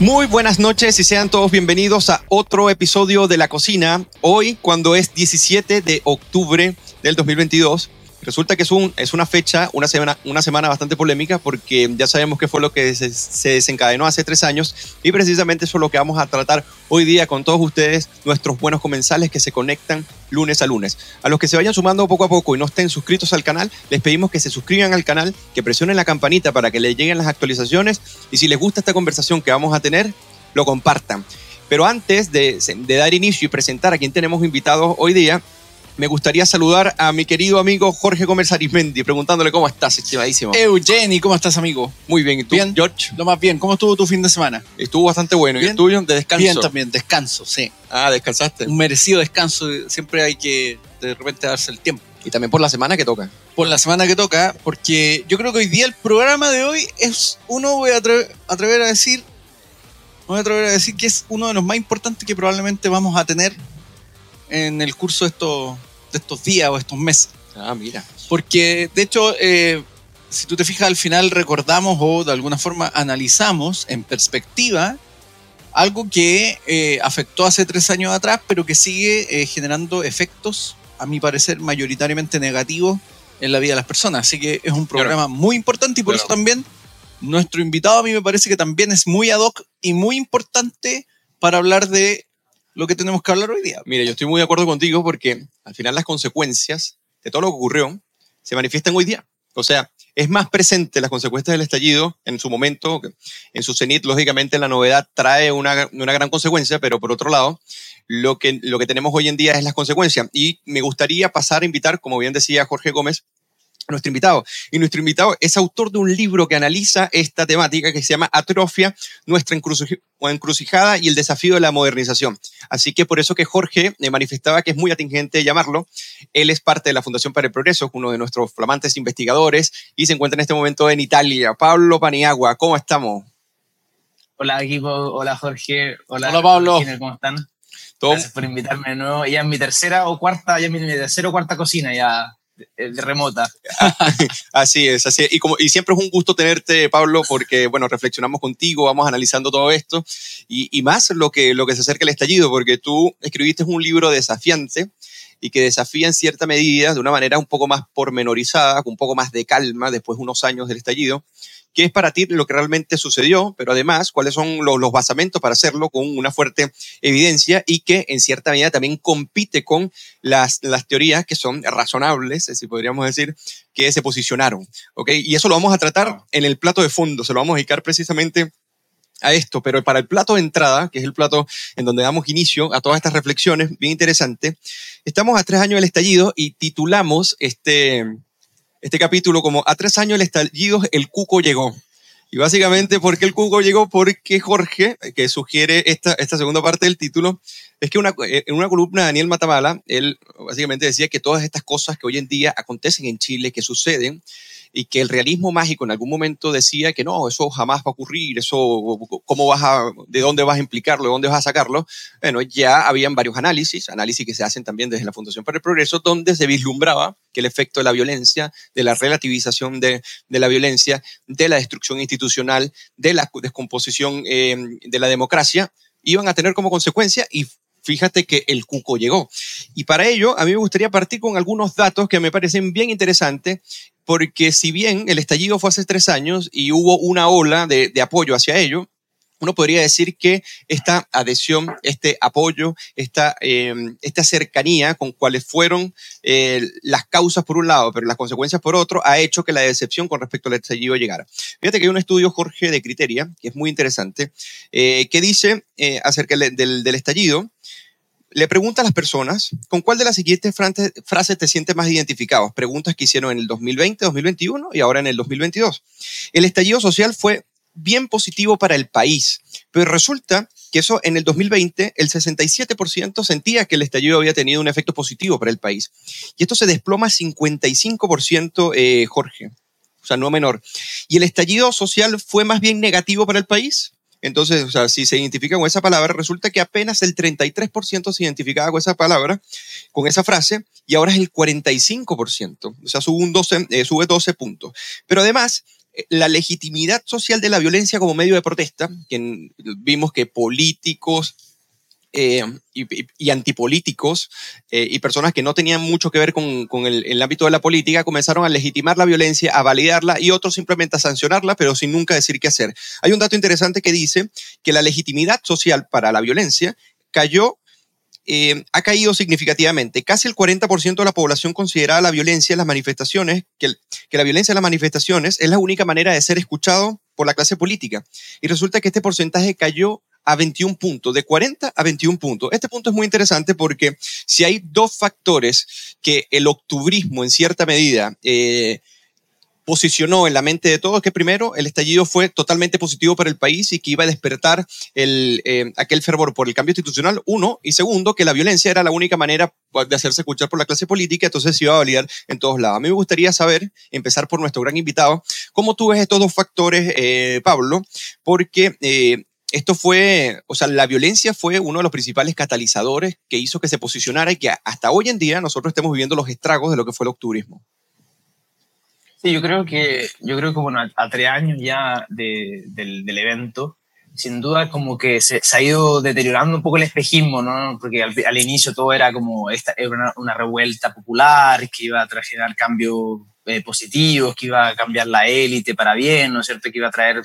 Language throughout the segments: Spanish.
Muy buenas noches y sean todos bienvenidos a otro episodio de La Cocina. Hoy, cuando es 17 de octubre del 2022, resulta que es, un, es una fecha, una semana, una semana bastante polémica porque ya sabemos qué fue lo que se, se, desencadenó hace tres años y precisamente eso es lo que vamos a tratar hoy día con todos ustedes, nuestros buenos comensales que se conectan lunes a lunes. A los que se vayan sumando poco a poco y no estén suscritos al canal, les pedimos que se suscriban al canal, que presionen la campanita para que les lleguen las actualizaciones y si les gusta esta conversación que vamos a tener, lo compartan. Pero antes de, de dar inicio y presentar a quien tenemos invitados hoy día, me gustaría saludar a mi querido amigo Jorge Gómez Arismendi, preguntándole cómo estás, estimadísimo. Eugeni, ¿cómo estás, amigo? Muy bien, ¿y tú, bien, George? Lo más bien, ¿cómo estuvo tu fin de semana? Estuvo bastante bueno, ¿Bien? ¿y el tuyo? ¿De descanso? Bien también, descanso, sí. Ah, descansaste. Un merecido descanso, siempre hay que de repente darse el tiempo. Y también por la semana que toca. Por la semana que toca, porque yo creo que hoy día el programa de hoy es uno, voy a atrever, atrever a decir, voy a atrever a decir que es uno de los más importantes que probablemente vamos a tener en el curso de estos de estos días o estos meses. Ah, mira. Porque, de hecho, eh, si tú te fijas, al final recordamos o de alguna forma analizamos en perspectiva algo que eh, afectó hace tres años atrás, pero que sigue eh, generando efectos, a mi parecer, mayoritariamente negativos en la vida de las personas. Así que es un programa claro. muy importante y por claro. eso también nuestro invitado a mí me parece que también es muy ad hoc y muy importante para hablar de lo que tenemos que hablar hoy día. Mira, yo estoy muy de acuerdo contigo porque al final las consecuencias de todo lo que ocurrió se manifiestan hoy día. O sea, es más presente las consecuencias del estallido en su momento, en su cenit, lógicamente la novedad trae una, una gran consecuencia, pero por otro lado, lo que, lo que tenemos hoy en día es las consecuencias. Y me gustaría pasar a invitar, como bien decía Jorge Gómez, nuestro invitado. Y nuestro invitado es autor de un libro que analiza esta temática que se llama Atrofia, nuestra encrucijada y el desafío de la modernización. Así que por eso que Jorge me manifestaba que es muy atingente llamarlo. Él es parte de la Fundación para el Progreso, uno de nuestros flamantes investigadores y se encuentra en este momento en Italia. Pablo Paniagua, ¿cómo estamos? Hola equipo, hola Jorge, hola, hola Pablo. ¿cómo están? ¿Todo? Gracias por invitarme de nuevo. Ya en mi tercera o cuarta, ya en mi tercera o cuarta cocina ya remota. así es, así es. Y, como, y siempre es un gusto tenerte, Pablo, porque, bueno, reflexionamos contigo, vamos analizando todo esto y, y más lo que, lo que se acerca al estallido, porque tú escribiste un libro desafiante y que desafía en cierta medida, de una manera un poco más pormenorizada, con un poco más de calma, después de unos años del estallido, qué es para ti lo que realmente sucedió, pero además cuáles son los, los, basamentos para hacerlo con una fuerte evidencia y que en cierta medida también compite con las, las teorías que son razonables, si podríamos decir, que se posicionaron. ¿okay? Y eso lo vamos a tratar en el plato de fondo, se lo vamos a dedicar precisamente a esto, pero para el plato de entrada, que es el plato en donde damos inicio a todas estas reflexiones, bien interesante, estamos a tres años del estallido y titulamos este, este capítulo como a tres años del estallido el cuco llegó. Y básicamente, ¿por qué el cuco llegó? Porque Jorge, que sugiere esta, esta segunda parte del título, es que una, en una columna de Daniel Matamala, él básicamente decía que todas estas cosas que hoy en día acontecen en Chile, que suceden, y que el realismo mágico en algún momento decía que no, eso jamás va a ocurrir, eso, ¿cómo vas a, de dónde vas a implicarlo, de dónde vas a sacarlo? Bueno, ya habían varios análisis, análisis que se hacen también desde la Fundación para el Progreso, donde se vislumbraba que el efecto de la violencia, de la relativización de, de la violencia, de la destrucción institucional, de la descomposición eh, de la democracia, iban a tener como consecuencia y fíjate que el cuco llegó. Y para ello, a mí me gustaría partir con algunos datos que me parecen bien interesantes, porque si bien el estallido fue hace tres años y hubo una ola de, apoyo hacia ello, uno podría decir que esta adhesión, este apoyo, esta, eh, esta cercanía con cuáles fueron eh, las causas por un lado, pero las consecuencias por otro, ha hecho que la decepción con respecto al estallido llegara. Fíjate que hay un estudio, Jorge, de Criteria, que es muy interesante, eh, que dice acerca del, del, del estallido, le pregunta a las personas con cuál de las siguientes frases te sientes más identificado. Preguntas que hicieron en el 2020, 2021 y ahora en el 2022. El estallido social fue bien positivo para el país, pero resulta que eso en el 2020 el 67% sentía que el estallido había tenido un efecto positivo para el país. Y esto se desploma 55%, eh, Jorge. O sea, no menor. Y el estallido social fue más bien negativo para el país. Entonces, o sea, si se identifica con esa palabra, resulta que apenas el 33% se identificaba con esa palabra, con esa frase, y ahora es el 45%. O sea, sube, un 12, eh, sube 12 puntos. Pero además, la legitimidad social de la violencia como medio de protesta, vimos que políticos, eh, y, antipolíticos eh, y personas que no tenían mucho que ver con, el, ámbito de la política comenzaron a legitimar la violencia, a validarla y otros simplemente a sancionarla, pero sin nunca decir qué hacer. Hay un dato interesante que dice que la legitimidad social para la violencia cayó eh, ha caído significativamente. Casi el 40% de la población considera la violencia en las manifestaciones, que, que, la violencia en las manifestaciones es la única manera de ser escuchado por la clase política. Y resulta que este porcentaje cayó a 21 puntos, de 40 a 21 puntos. Este punto es muy interesante porque si hay dos factores que el octubrismo en cierta medida eh, posicionó en la mente de todos, que primero el estallido fue totalmente positivo para el país y que iba a despertar el, eh, aquel fervor por el cambio institucional, uno, y segundo, que la violencia era la única manera de hacerse escuchar por la clase política, entonces se iba a validar en todos lados. A mí me gustaría saber, empezar por nuestro gran invitado, cómo tú ves estos dos factores, eh, Pablo, porque esto fue, o sea, la violencia fue uno de los principales catalizadores que hizo que se posicionara y que hasta hoy en día nosotros estemos viviendo los estragos de lo que fue el octubrismo. Sí, yo creo que, yo creo que bueno, a, tres años ya del, del, evento, sin duda como que se, ha ido deteriorando un poco el espejismo, ¿no? Porque al, inicio todo era como esta, era una, revuelta popular que iba a traer cambios eh, positivos, que iba a cambiar la élite para bien, ¿no es cierto? Que iba a traer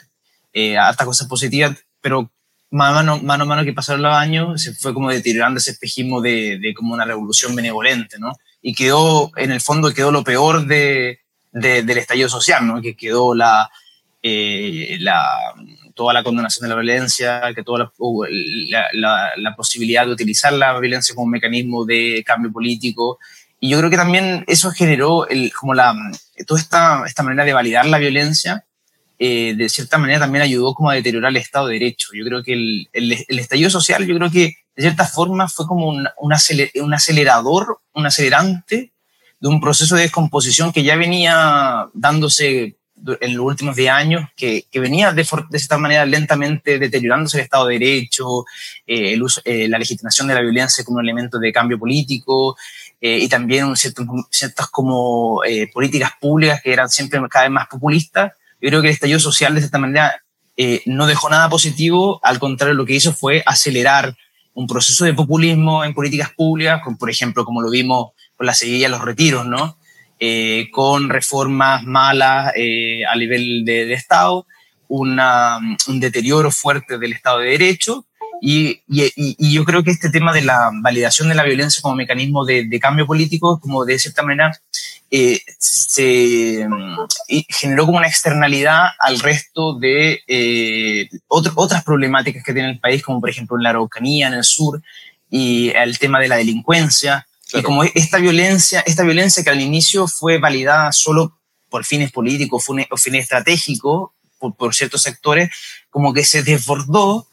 eh, hartas cosas positivas pero mano, mano a mano que pasaron los años, se fue como deteriorando ese espejismo de, de como una revolución benevolente, ¿no? Y quedó, en el fondo, quedó lo peor de, del estallido social, ¿no? Que quedó la, eh, la, toda la condenación de la violencia, que toda la, la, posibilidad de utilizar la violencia como mecanismo de cambio político. Y yo creo que también eso generó el, como la, toda esta, esta manera de validar la violencia eh, de cierta manera también ayudó como a deteriorar el Estado de Derecho. Yo creo que el, el, estallido social, yo creo que de cierta forma fue como un, un, acelerador, un acelerante de un proceso de descomposición que ya venía dándose en los últimos 10 años, que, que venía de, de, cierta manera lentamente deteriorándose el Estado de Derecho, eh, eh, la legitimación de la violencia como un elemento de cambio político, y también ciertas como políticas públicas que eran siempre cada vez más populistas, yo creo que el estallido social de esta manera eh, no dejó nada positivo, al contrario, lo que hizo fue acelerar un proceso de populismo en políticas públicas, con, por ejemplo, como lo vimos con la seguida de los retiros, ¿no? Eh, con reformas malas eh, a nivel de, de Estado, una, un deterioro fuerte del Estado de Derecho y, y, yo creo que este tema de la validación de la violencia como mecanismo de, de cambio político, como de cierta manera, eh, se generó como una externalidad al resto de eh, otras problemáticas que tiene el país, como por ejemplo en la Araucanía, en el sur, y el tema de la delincuencia. Y como esta violencia, esta violencia que al inicio fue validada solo por fines políticos o fines estratégicos por, por ciertos sectores, como que se desbordó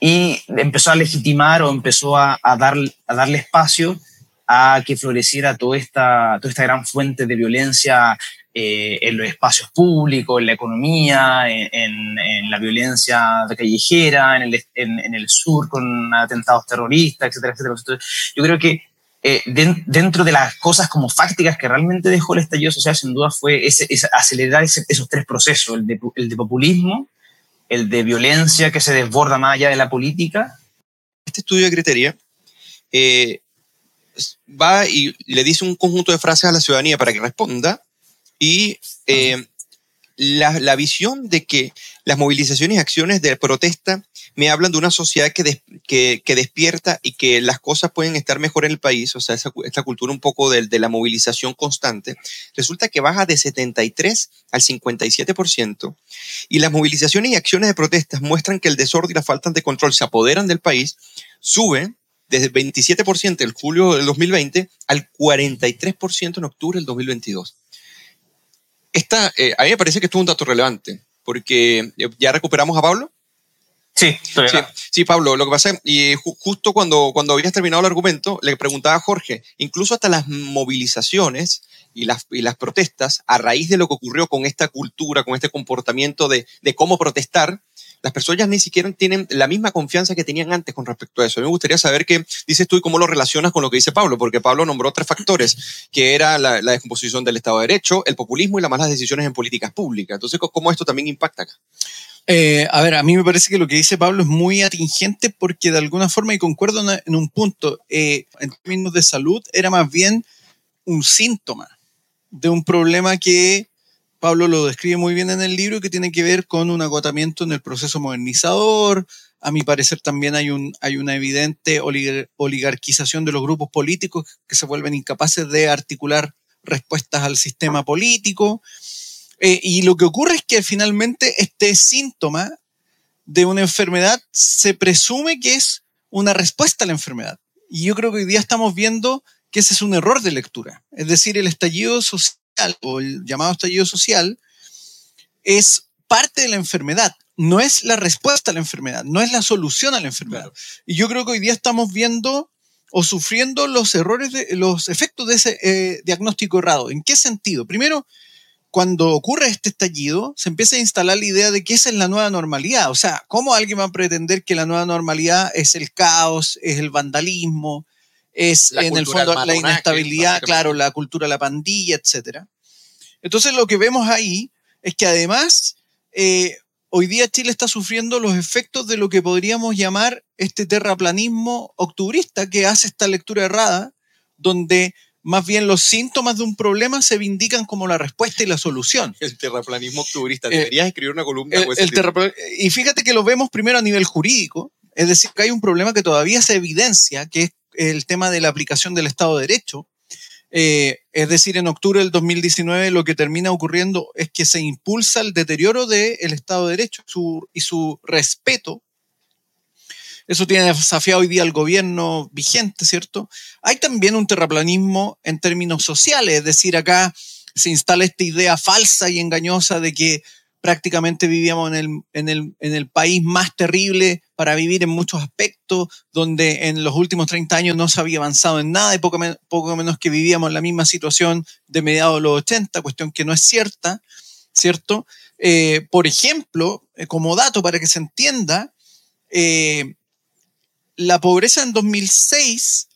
y empezó a legitimar o empezó a, dar, a darle espacio a que floreciera toda esta, toda esta gran fuente de violencia eh, en los espacios públicos, en la economía, en, en, la violencia callejera, en el, en, el, sur con atentados terroristas, etcétera, etcétera. yo creo que eh, dentro de las cosas como fácticas que realmente dejó el estallido social, sin duda fue ese, acelerar esos tres procesos, el de, el de populismo, el de violencia que se desborda más allá de la política. Este estudio de criteria eh, va y le dice un conjunto de frases a la ciudadanía para que responda y eh, la, la, visión de que las movilizaciones y acciones de protesta me hablan de una sociedad que, que, que, despierta y que las cosas pueden estar mejor en el país, o sea, esa, esta cultura un poco de, de, la movilización constante, resulta que baja de 73 al 57%, y las movilizaciones y acciones de protestas muestran que el desorden y la falta de control se apoderan del país, sube desde el 27% en julio del 2020 al 43% en octubre del 2022. Esta, eh, a mí me parece que esto es un dato relevante, porque ya recuperamos a Pablo. Sí, Sí, Pablo, lo que pasa y justo cuando, cuando habías terminado el argumento, le preguntaba a Jorge, incluso hasta las movilizaciones y las, y las protestas, a raíz de lo que ocurrió con esta cultura, con este comportamiento de, de cómo protestar, las personas ni siquiera tienen la misma confianza que tenían antes con respecto a eso. A mí me gustaría saber qué dices tú y cómo lo relacionas con lo que dice Pablo, porque Pablo nombró tres factores, que era la, descomposición del Estado de Derecho, el populismo y las malas decisiones en políticas públicas. Entonces, ¿cómo esto también impacta acá? Eh, a ver, a mí me parece que lo que dice Pablo es muy atingente porque de alguna forma, y concuerdo en un punto, eh, en términos de salud, era más bien un síntoma de un problema que Pablo lo describe muy bien en el libro, que tiene que ver con un agotamiento en el proceso modernizador. A mi parecer también hay, un, hay una evidente oligarquización de los grupos políticos que se vuelven incapaces de articular respuestas al sistema político. Eh, y lo que ocurre es que finalmente este síntoma de una enfermedad se presume que es una respuesta a la enfermedad. Y yo creo que hoy día estamos viendo que ese es un error de lectura. Es decir, el estallido social o el llamado estallido social es parte de la enfermedad, no es la respuesta a la enfermedad, no es la solución a la enfermedad. Y yo creo que hoy día estamos viendo o sufriendo los errores, de, los efectos de ese eh, diagnóstico errado. ¿En qué sentido? Primero, cuando ocurre este estallido, se empieza a instalar la idea de que esa es la nueva normalidad. O sea, ¿cómo alguien va a pretender que la nueva normalidad es el caos, es el vandalismo, es en el fondo la inestabilidad, claro, la cultura, la pandilla, etc. Entonces lo que vemos ahí es que además eh, hoy día Chile está sufriendo los efectos de lo que podríamos llamar este terraplanismo octubrista que hace esta lectura errada, donde más bien los síntomas de un problema se vindican como la respuesta y la solución. El terraplanismo octubrista. Eh, Deberías escribir una columna. y fíjate que lo vemos primero a nivel jurídico, es decir, que hay un problema que todavía se evidencia, que es el tema de la aplicación del Estado de Derecho. Eh, es decir, en octubre del 2019 lo que termina ocurriendo es que se impulsa el deterioro del Estado de Derecho y su respeto. Eso tiene desafiado hoy día al gobierno vigente, ¿cierto? Hay también un terraplanismo en términos sociales, es decir, acá se instala esta idea falsa y engañosa de que prácticamente vivíamos en el, en, el, en el, país más terrible para vivir en muchos aspectos, donde en los últimos 30 años no se había avanzado en nada y poco, menos que vivíamos en la misma situación de mediados de los 80, cuestión que no es cierta, ¿cierto? Eh, por ejemplo, eh, como dato para que se entienda, eh, la pobreza en 2006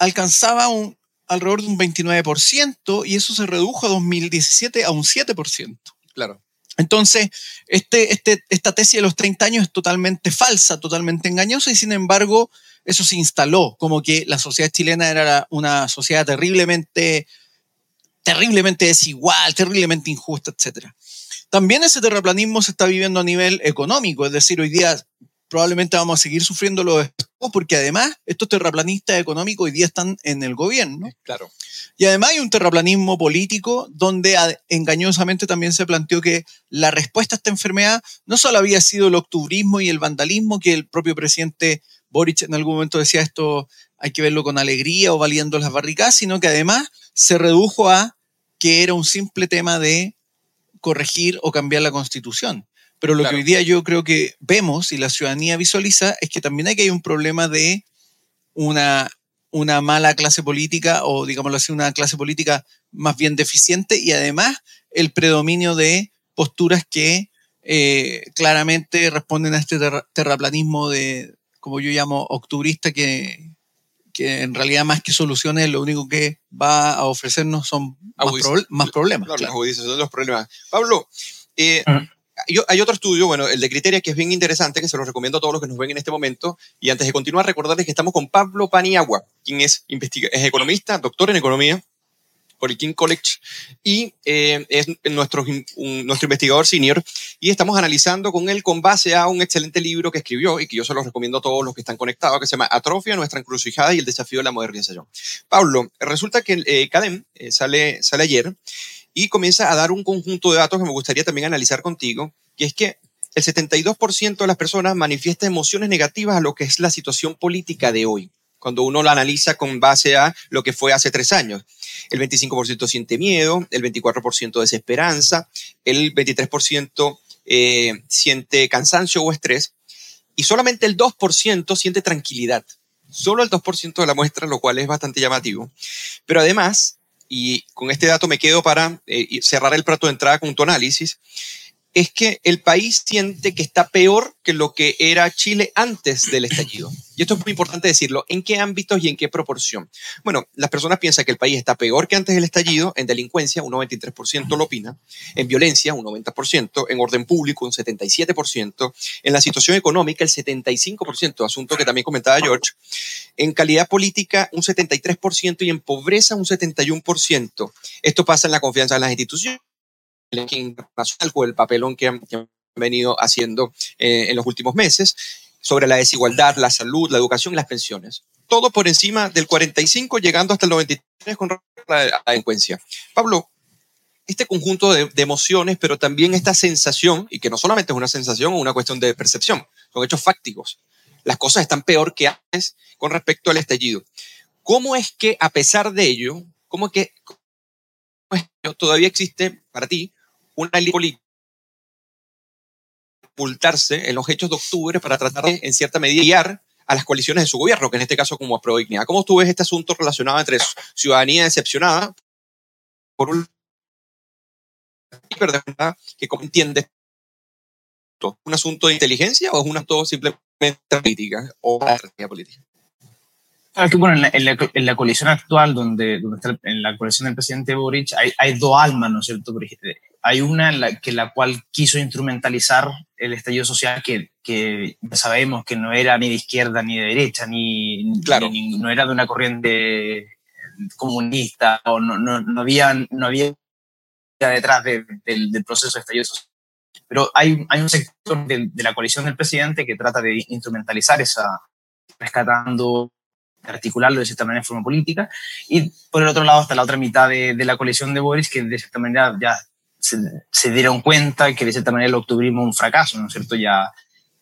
alcanzaba un, alrededor de un 29% y eso se redujo a 2017 a un 7%. Claro. Entonces, este, este, esta tesis de los 30 años es totalmente falsa, totalmente engañosa y sin embargo eso se instaló como que la sociedad chilena era una sociedad terriblemente, terriblemente desigual, terriblemente injusta, etc. También ese terraplanismo se está viviendo a nivel económico, es decir, hoy día probablemente vamos a seguir sufriendo los porque además estos terraplanistas económicos hoy día están en el gobierno. Claro. Y además hay un terraplanismo político donde engañosamente también se planteó que la respuesta a esta enfermedad no solo había sido el octubrismo y el vandalismo, que el propio presidente Boric en algún momento decía esto hay que verlo con alegría o valiendo las barricadas, sino que además se redujo a que era un simple tema de corregir o cambiar la constitución. Pero lo que hoy día yo creo que vemos y la ciudadanía visualiza es que también hay que hay un problema de una, una mala clase política o, digámoslo así, una clase política más bien deficiente y además el predominio de posturas que eh, claramente responden a este terraplanismo de, como yo llamo, octubrista, que, que en realidad más que soluciones lo único que va a ofrecernos son más, problemas. Claro, los problemas. Pablo, eh, hay otro estudio, bueno, el de Criteria, que es bien interesante, que se lo recomiendo a todos los que nos ven en este momento. Y antes de continuar, recordarles que estamos con Pablo Paniagua, quien es, economista, doctor en economía por el King College y eh, es nuestro, investigador senior. Y estamos analizando con él con base a un excelente libro que escribió y que yo se lo recomiendo a todos los que están conectados, que se llama Atrofia, nuestra encrucijada y el desafío de la modernización. Pablo, resulta que el eh, CADEM eh, sale ayer y comienza a dar un conjunto de datos que me gustaría también analizar contigo, que es que el 72% de las personas manifiesta emociones negativas a lo que es la situación política de hoy, cuando uno la analiza con base a lo que fue hace tres años. El 25% siente miedo, el 24% desesperanza, el 23% eh, siente cansancio o estrés y solamente el 2% siente tranquilidad. Solo el 2% de la muestra, lo cual es bastante llamativo. Pero además, y con este dato me quedo para eh, cerrar el plato de entrada con tu análisis, es que el país siente que está peor que lo que era Chile antes del estallido. Y esto es muy importante decirlo. ¿En qué ámbitos y en qué proporción? Bueno, las personas piensan que el país está peor que antes del estallido. En delincuencia, un 93% lo opina. En violencia, un 90%. En orden público, un 77%. En la situación económica, el 75%, asunto que también comentaba George. En calidad política, un 73% y en pobreza, un 71%. Esto pasa en la confianza en las instituciones internacional con el papelón que han, venido haciendo eh, en los últimos meses sobre la desigualdad, la salud, la educación y las pensiones. Todo por encima del 45, llegando hasta el 93 con la delincuencia. Pablo, este conjunto de, de, emociones, pero también esta sensación, y que no solamente es una sensación o una cuestión de percepción, son hechos fácticos. Las cosas están peor que antes con respecto al estallido. ¿Cómo es que, a pesar de ello, cómo es que todavía existe para ti una ley política en los hechos de octubre para tratar de, en cierta medida, guiar a las coaliciones de su gobierno, que en este caso como Prodignidad. ¿Cómo tú ves este asunto relacionado entre ciudadanía decepcionada por un que como entiende un asunto de inteligencia o es un asunto simplemente política o política? bueno, en la, en, la, coalición actual, donde, donde está en la coalición del presidente Boric, hay, hay dos almas, ¿no es cierto? Hay una en la, que la cual quiso instrumentalizar el estallido social, que, que sabemos que no era ni de izquierda ni de derecha, ni, claro. ni no era de una corriente comunista, o no, no, no había, no había detrás de, del, del proceso de estallido social. Pero hay, hay un sector de, de la coalición del presidente que trata de instrumentalizar esa, rescatando articularlo de cierta manera en forma política. Y por el otro lado está la otra mitad de, de la coalición de Boris, que de cierta manera ya se, dieron cuenta que de cierta manera el octubrismo un fracaso, ¿no es cierto? Ya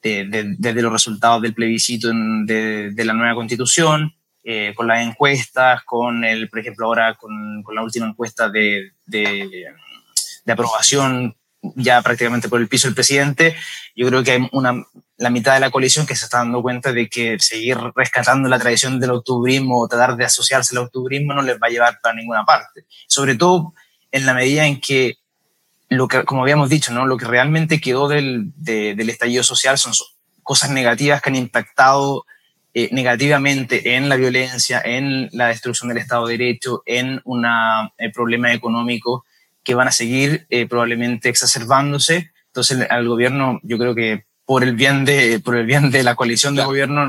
desde de, de los resultados del plebiscito de, la nueva constitución, eh, con las encuestas, con el, por ejemplo, ahora con, la última encuesta de, de, de aprobación ya prácticamente por el piso del presidente, yo creo que hay una, la mitad de la coalición que se está dando cuenta de que seguir rescatando la tradición del octubrismo o tratar de asociarse al octubrismo no les va a llevar para ninguna parte. Sobre todo en la medida en que, lo que como habíamos dicho, ¿no? lo que realmente quedó del, de, del estallido social son cosas negativas que han impactado eh, negativamente en la violencia, en la destrucción del Estado de Derecho, en un eh, problema económico que van a seguir eh, probablemente exacerbándose. Entonces, al gobierno, yo creo que por el bien de, por el bien de la coalición de gobierno,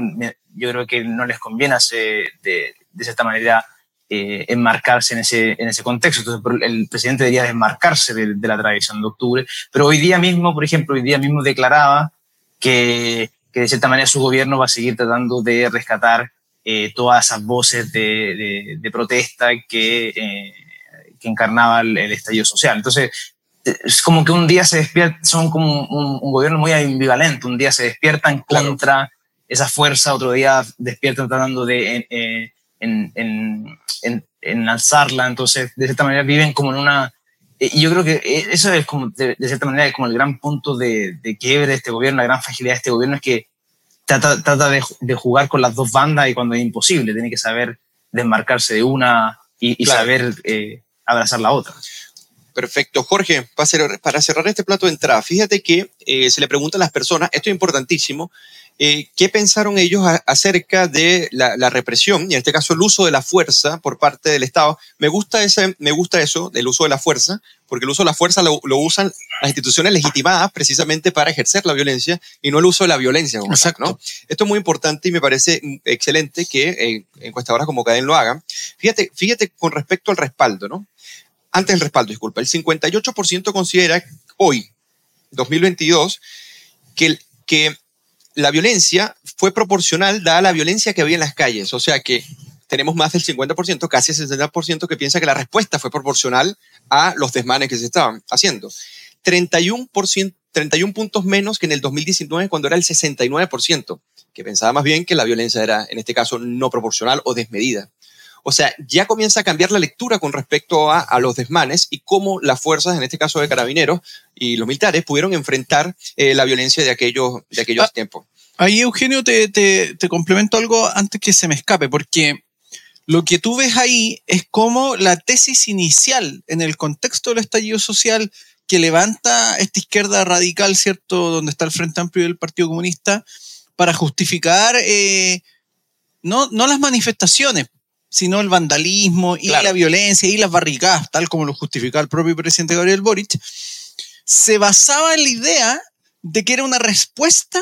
yo creo que no les conviene hacer de, de cierta manera eh, enmarcarse en ese, en ese contexto. Entonces, el presidente debería desmarcarse de, de, la tradición de octubre. Pero hoy día mismo, por ejemplo, hoy día mismo declaraba que, que de cierta manera su gobierno va a seguir tratando de rescatar eh, todas esas voces de, de, de protesta que, eh, que encarnaba el, el estallido social. Entonces, es como que un día se despiertan, son como un, un, gobierno muy ambivalente, un día se despiertan contra claro. esa fuerza, otro día despiertan tratando de eh, en, en, en, en, alzarla, entonces de cierta manera viven como en una... Eh, y yo creo que eso es como, de, de cierta manera, es como el gran punto de, de, quiebre de este gobierno, la gran fragilidad de este gobierno es que trata, trata de, de, jugar con las dos bandas y cuando es imposible, tiene que saber desmarcarse de una y, y claro. saber eh, abrazar la otra. Perfecto. Jorge, para cerrar este plato de entrada, fíjate que eh, se le pregunta a las personas, esto es importantísimo, eh, ¿qué pensaron ellos a, acerca de la, la, represión y en este caso el uso de la fuerza por parte del Estado? Me gusta, ese, me gusta eso, del uso de la fuerza, porque el uso de la fuerza lo, lo usan las instituciones legitimadas precisamente para ejercer la violencia y no el uso de la violencia. Exacto. ¿no? Esto es muy importante y me parece excelente que eh, encuestadoras como Cadén lo hagan. Fíjate, fíjate con respecto al respaldo, ¿no? antes del respaldo, disculpa, el 58% considera hoy, 2022, que, que la violencia fue proporcional dada la violencia que había en las calles. O sea que tenemos más del 50%, casi el 60% que piensa que la respuesta fue proporcional a los desmanes que se estaban haciendo. 31%, 31 puntos menos que en el 2019 cuando era el 69%, que pensaba más bien que la violencia era, en este caso, no proporcional o desmedida. O sea, ya comienza a cambiar la lectura con respecto a, a los desmanes y cómo las fuerzas, en este caso de carabineros y los militares, pudieron enfrentar eh, la violencia de aquellos, de aquellos Ah. tiempos. Ahí, Eugenio, te, te, te complemento algo antes que se me escape, porque lo que tú ves ahí es como la tesis inicial en el contexto del estallido social que levanta esta izquierda radical, ¿cierto?, donde está el Frente Amplio y el Partido Comunista, para justificar eh, no, no las manifestaciones, sino el vandalismo y Claro. la violencia y las barricadas, tal como lo justificaba el propio presidente Gabriel Boric, se basaba en la idea de que era una respuesta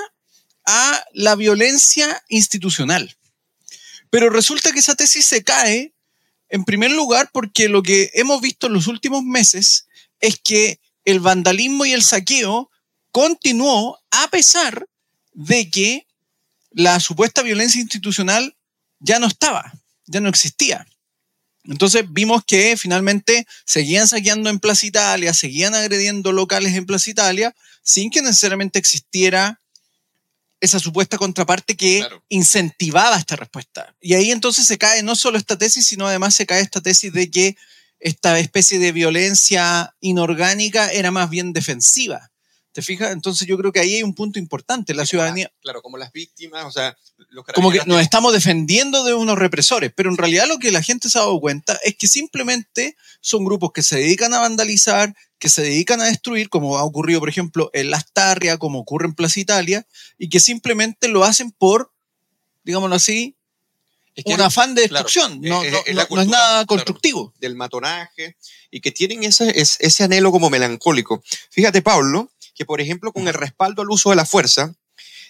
a la violencia institucional. Pero resulta que esa tesis se cae, en primer lugar, porque lo que hemos visto en los últimos meses es que el vandalismo y el saqueo continuó a pesar de que la supuesta violencia institucional ya no estaba, ya no existía. Entonces vimos que finalmente seguían saqueando en Plaza Italia, seguían agrediendo locales en Plaza Italia, sin que necesariamente existiera esa supuesta contraparte que Claro. incentivaba esta respuesta. Y ahí entonces se cae no solo esta tesis, sino además se cae esta tesis de que esta especie de violencia inorgánica era más bien defensiva. ¿Te fijas? Entonces yo creo que ahí hay un punto importante. La ciudadanía, Claro, como las víctimas, o sea, los como que nos estamos defendiendo de unos represores, pero en realidad lo que la gente se ha dado cuenta es que simplemente son grupos que se dedican a vandalizar, que se dedican a destruir, como ha ocurrido, por ejemplo, en Las Tarrias, como ocurre en Plaza Italia, y que simplemente lo hacen por, digámoslo así, Es que un afán de claro, destrucción. no, es- no- es la no- no es cultura, nada claro. constructivo. del matonaje y que tienen ese, es- ese anhelo como melancólico. Fíjate, Pablo, que por ejemplo con el respaldo al uso de la fuerza,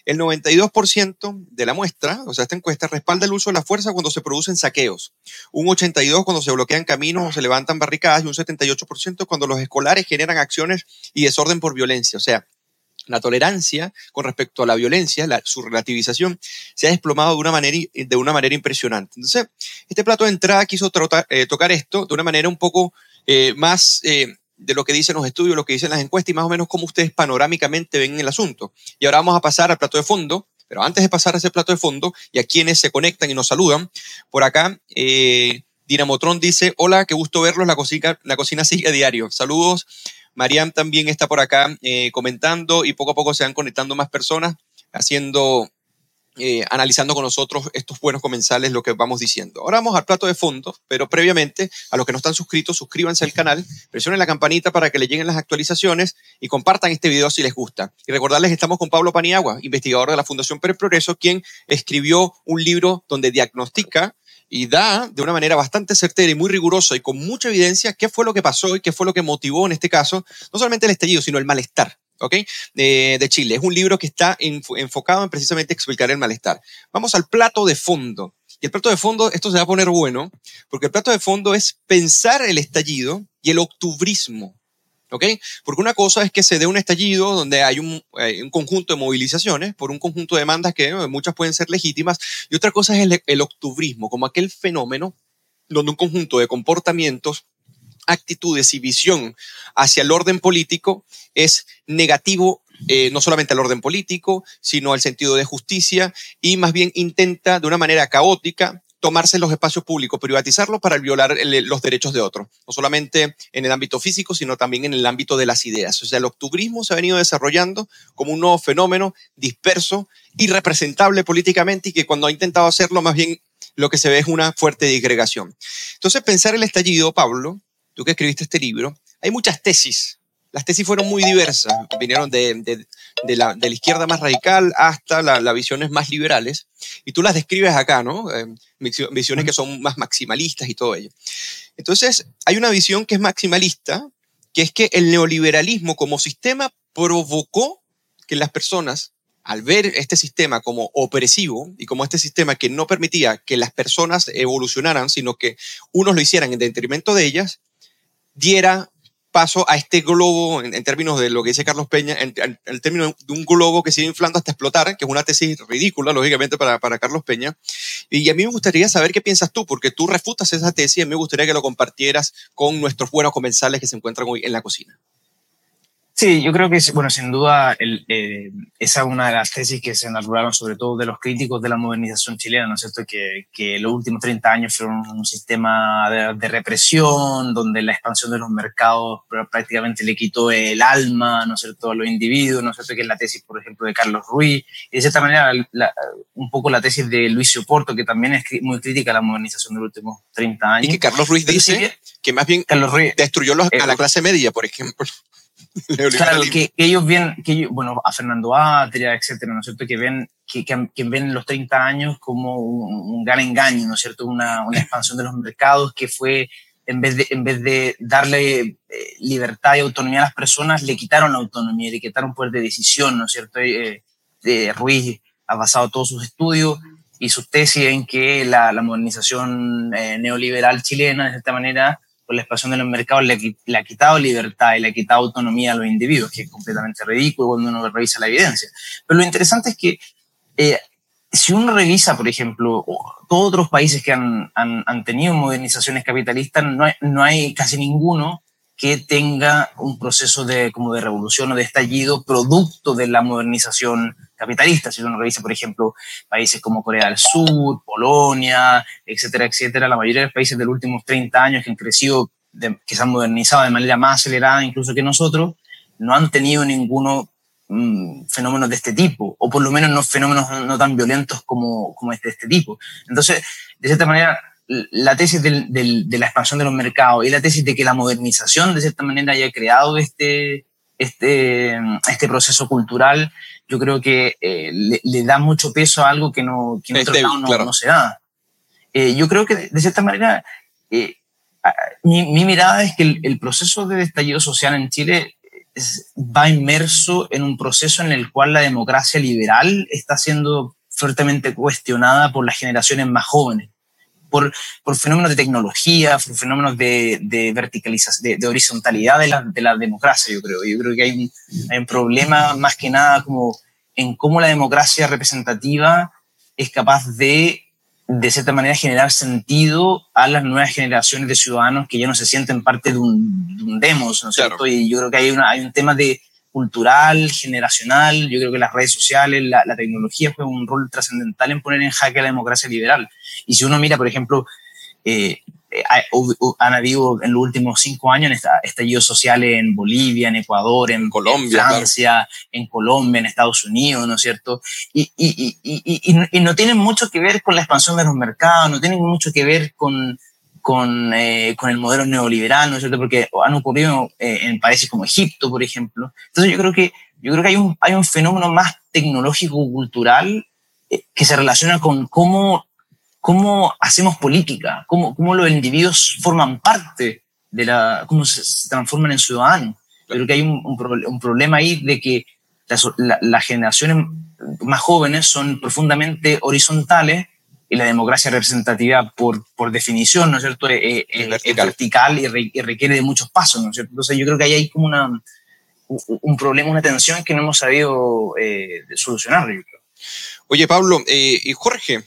el 92% de la muestra, o sea, esta encuesta respalda el uso de la fuerza cuando se producen saqueos, un 82% cuando se bloquean caminos o se levantan barricadas y un 78% cuando los escolares generan acciones y desorden por violencia. O sea, la tolerancia con respecto a la violencia, su relativización, se ha desplomado de una manera, de una manera impresionante. Entonces, este plato de entrada quiso eh, tocar esto de una manera un poco eh, más eh, de lo que dicen los estudios, lo que dicen las encuestas y más o menos cómo ustedes panorámicamente ven el asunto. Y ahora vamos a pasar al plato de fondo, pero antes de pasar a ese plato de fondo y a quienes se conectan y nos saludan, por acá eh, Dinamotron dice, hola, qué gusto verlos, la cocina, la cocina sigue a diario. Saludos. Mariam también está por acá eh, comentando y poco a poco se van conectando más personas haciendo, eh, analizando con nosotros estos buenos comensales lo que vamos diciendo. Ahora vamos al plato de fondo, pero previamente a los que no están suscritos, suscríbanse al canal, presionen la campanita para que le lleguen las actualizaciones y compartan este video si les gusta. Y recordarles que estamos con Pablo Paniagua, investigador de la Fundación Per Progreso, quien escribió un libro donde diagnostica y da de una manera bastante certera y muy rigurosa y con mucha evidencia qué fue lo que pasó y qué fue lo que motivó en este caso, no solamente el estallido, sino el malestar. ¿Ok? De, de Chile. Es un libro que está enfo- enfocado en precisamente explicar el malestar. Vamos al plato de fondo. Y el plato de fondo, esto se va a poner bueno, porque el plato de fondo es pensar el estallido y el octubrismo. ¿Ok? Porque una cosa es que se dé un estallido donde hay un, eh, un conjunto de movilizaciones por un conjunto de demandas que eh, muchas pueden ser legítimas, y otra cosa es el octubrismo, como aquel fenómeno donde un conjunto de comportamientos, actitudes y visión hacia el orden político es negativo eh, no solamente al orden político, sino al sentido de justicia y más bien intenta de una manera caótica tomarse los espacios públicos, privatizarlos para violar los derechos de otros, no solamente en el ámbito físico, sino también en el ámbito de las ideas. O sea, el octubrismo se ha venido desarrollando como un nuevo fenómeno disperso, irrepresentable políticamente y que cuando ha intentado hacerlo, más bien lo que se ve es una fuerte disgregación. Entonces, pensar el estallido, Pablo, tú que escribiste este libro, hay muchas tesis. Las tesis fueron muy diversas, vinieron de, de- de la, de la izquierda más radical hasta la- las visiones más liberales, y tú las describes acá, ¿no? Eh, visio- visiones que son más maximalistas y todo ello. Entonces, hay una visión que es maximalista, que es que el neoliberalismo como sistema provocó que las personas, al ver este sistema como opresivo y como este sistema que no permitía que las personas evolucionaran, sino que unos lo hicieran en detrimento de ellas, diera paso a este globo, en, términos de lo que dice Carlos Peña, en, en- en el término de un globo que sigue inflando hasta explotar, que es una tesis ridícula, lógicamente, para, para Carlos Peña. Y a mí me gustaría saber qué piensas tú, porque tú refutas esa tesis y me gustaría que lo compartieras con nuestros buenos comensales que se encuentran hoy en la cocina. Sí, yo creo que, bueno, sin duda, el, eh, esa es una de las tesis que se enarbolaron sobre todo de los críticos de la modernización chilena, ¿no es cierto? Que, que los últimos 30 años fueron un sistema de, represión, donde la expansión de los mercados prácticamente le quitó el alma, ¿no es cierto?, a los individuos, ¿no es cierto?, que es la tesis, por ejemplo, de Carlos Ruiz, y de cierta manera un poco la tesis de Luis Porto, que también es muy crítica a la modernización de los últimos 30 años. Y que Carlos Ruiz dice que, más bien Carlos Ruiz, destruyó los, a la eh, clase media, por ejemplo. Claro, que, ellos ven, que bueno, a Fernando Atria, etcétera, ¿no es cierto? Que ven, que, que, ven los 30 años como un, gran engaño, ¿no es cierto? Una, una, expansión de los mercados que fue, en vez de, en vez de darle eh, libertad y autonomía a las personas, le quitaron la autonomía, le quitaron poder de decisión, ¿no es cierto? Eh, Ruiz ha basado todos sus estudios y sus tesis en que la, la modernización eh, neoliberal chilena, de esta manera, la expansión de los mercados le, ha quitado libertad y le ha quitado autonomía a los individuos, que es completamente ridículo cuando uno revisa la evidencia. Pero lo interesante es que eh, si uno revisa, por ejemplo, todos otros países que han, han, tenido modernizaciones capitalistas, no no hay casi ninguno que tenga un proceso de, como de revolución o de estallido producto de la modernización capitalista. Si uno revisa, por ejemplo, países como Corea del Sur, Polonia, etcétera, etcétera, la mayoría de los países de los últimos 30 años que han crecido, que se han modernizado de manera más acelerada incluso que nosotros, no han tenido ninguno mm, fenómenos de este tipo, o por lo menos no fenómenos no tan violentos como, como este, de este tipo. Entonces, de cierta manera, la tesis de la expansión de los mercados y la tesis de que la modernización de cierta manera haya creado este, este, este proceso cultural, yo creo que eh, le, da mucho peso a algo que, no, que en otro lado no, se da. Eh, yo creo que de, cierta manera, eh, mi, mirada es que el, proceso de estallido social en Chile va inmerso en un proceso en el cual la democracia liberal está siendo fuertemente cuestionada por las generaciones más jóvenes por, por fenómenos de tecnología, por fenómenos de, de verticalización, de, horizontalidad de la, de la, democracia, yo creo. Yo creo que hay un, hay un problema más que nada como en cómo la democracia representativa es capaz de, de cierta manera, generar sentido a las nuevas generaciones de ciudadanos que ya no se sienten parte de un, de un demos, ¿no es cierto? Y yo creo que hay, una, hay un tema de, cultural, generacional. Yo creo que las redes sociales, la, tecnología juega un rol trascendental en poner en jaque a la democracia liberal. Y si uno mira, por ejemplo, eh, eh han habido en los últimos cinco años estallidos sociales en Bolivia, en Ecuador, en Colombia, Francia, en Colombia, en Estados Unidos, ¿no es cierto? Y, y, y, y, no tienen mucho que ver con la expansión de los mercados, no tienen mucho que ver con, con, eh, con el modelo neoliberal, ¿no es cierto? Porque han ocurrido eh, en países como Egipto, por ejemplo. Entonces yo creo que, yo creo que hay, un, hay un fenómeno más tecnológico-cultural eh, que se relaciona con cómo, cómo hacemos política, cómo, cómo los individuos forman parte de la, cómo se, transforman en ciudadanos. Yo creo que hay un, un, problema ahí de que las, las generaciones más jóvenes son profundamente horizontales y la democracia representativa, por, por definición, ¿no es cierto?, es, vertical, y, requiere de muchos pasos, ¿no es cierto? Entonces yo creo que ahí hay como una, un problema, una tensión que no hemos sabido eh, solucionar, yo creo. Oye, Pablo, eh, y Jorge,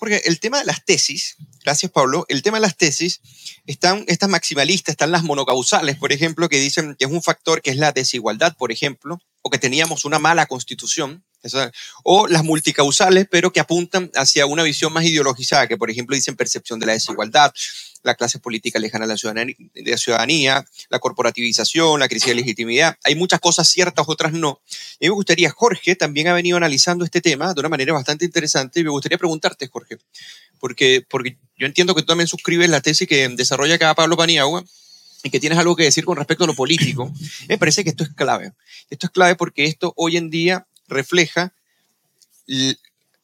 Jorge, el tema de las tesis, gracias Pablo, el tema de las tesis, están estas maximalistas, están las monocausales, por ejemplo, que dicen que es un factor que es la desigualdad, por ejemplo, o que teníamos una mala constitución, o las multicausales, pero que apuntan hacia una visión más ideologizada, que por ejemplo dicen percepción de la desigualdad, la clase política lejana a la ciudadanía, la corporativización, la crisis de legitimidad. Hay muchas cosas ciertas, otras no. Y me gustaría, Jorge también ha venido analizando este tema de una manera bastante interesante y me gustaría preguntarte, Jorge, porque, porque yo entiendo que tú también suscribes la tesis que desarrolla acá Pablo Paniagua y que tienes algo que decir con respecto a lo político. Me parece que esto es clave. Esto es clave porque esto hoy en día refleja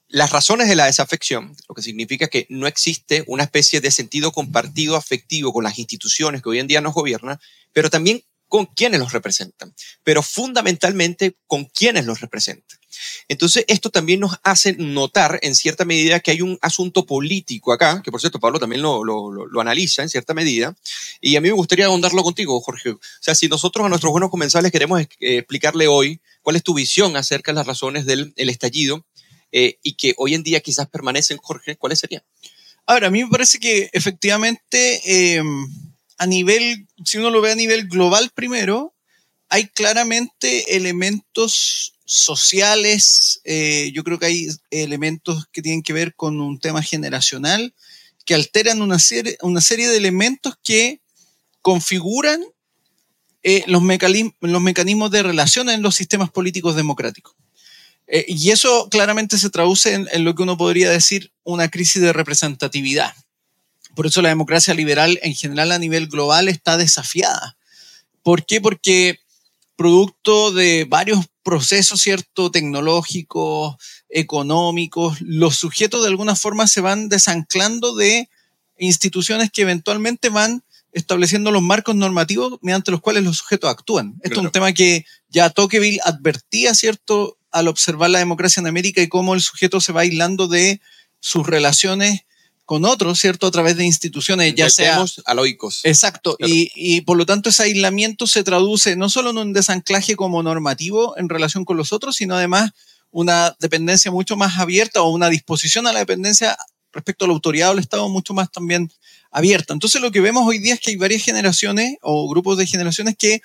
las razones de la desafección, lo que significa que no existe una especie de sentido compartido afectivo con las instituciones que hoy en día nos gobiernan, pero también con quienes los representan, pero fundamentalmente con quienes los representan. Entonces, esto también nos hace notar en cierta medida que hay un asunto político acá, que por cierto Pablo también lo, lo, analiza en cierta medida, y a mí me gustaría ahondarlo contigo, Jorge. O sea, si nosotros a nuestros buenos comensales queremos eh, explicarle hoy cuál es tu visión acerca de las razones del estallido eh, y que hoy en día quizás permanecen, Jorge, ¿cuáles serían? Ahora, a mí me parece que efectivamente em, a nivel, si uno lo ve a nivel global primero, hay claramente elementos sociales, eh, yo creo que hay elementos que tienen que ver con un tema generacional, que alteran una serie, una serie de elementos que configuran eh, los, los, mecanismos de relación en los sistemas políticos democráticos. Eh, y eso claramente se traduce en, en, lo que uno podría decir una crisis de representatividad. Por eso la democracia liberal en general a nivel global está desafiada. ¿Por qué? Porque producto de varios procesos, ¿cierto? Tecnológicos, económicos, los sujetos de alguna forma se van desanclando de instituciones que eventualmente van estableciendo los marcos normativos mediante los cuales los sujetos actúan. Esto es un tema que ya Tocqueville advertía, ¿cierto?, al observar la democracia en América y cómo el sujeto se va aislando de sus relaciones con otros, ¿cierto? A través de instituciones, ya sea... aloicos. Exacto. Y, y, por lo tanto ese aislamiento se traduce no solo en un desanclaje como normativo en relación con los otros, sino además una dependencia mucho más abierta o una disposición a la dependencia respecto a la autoridad del Estado mucho más también abierta. Entonces lo que vemos hoy día es que hay varias generaciones o grupos de generaciones que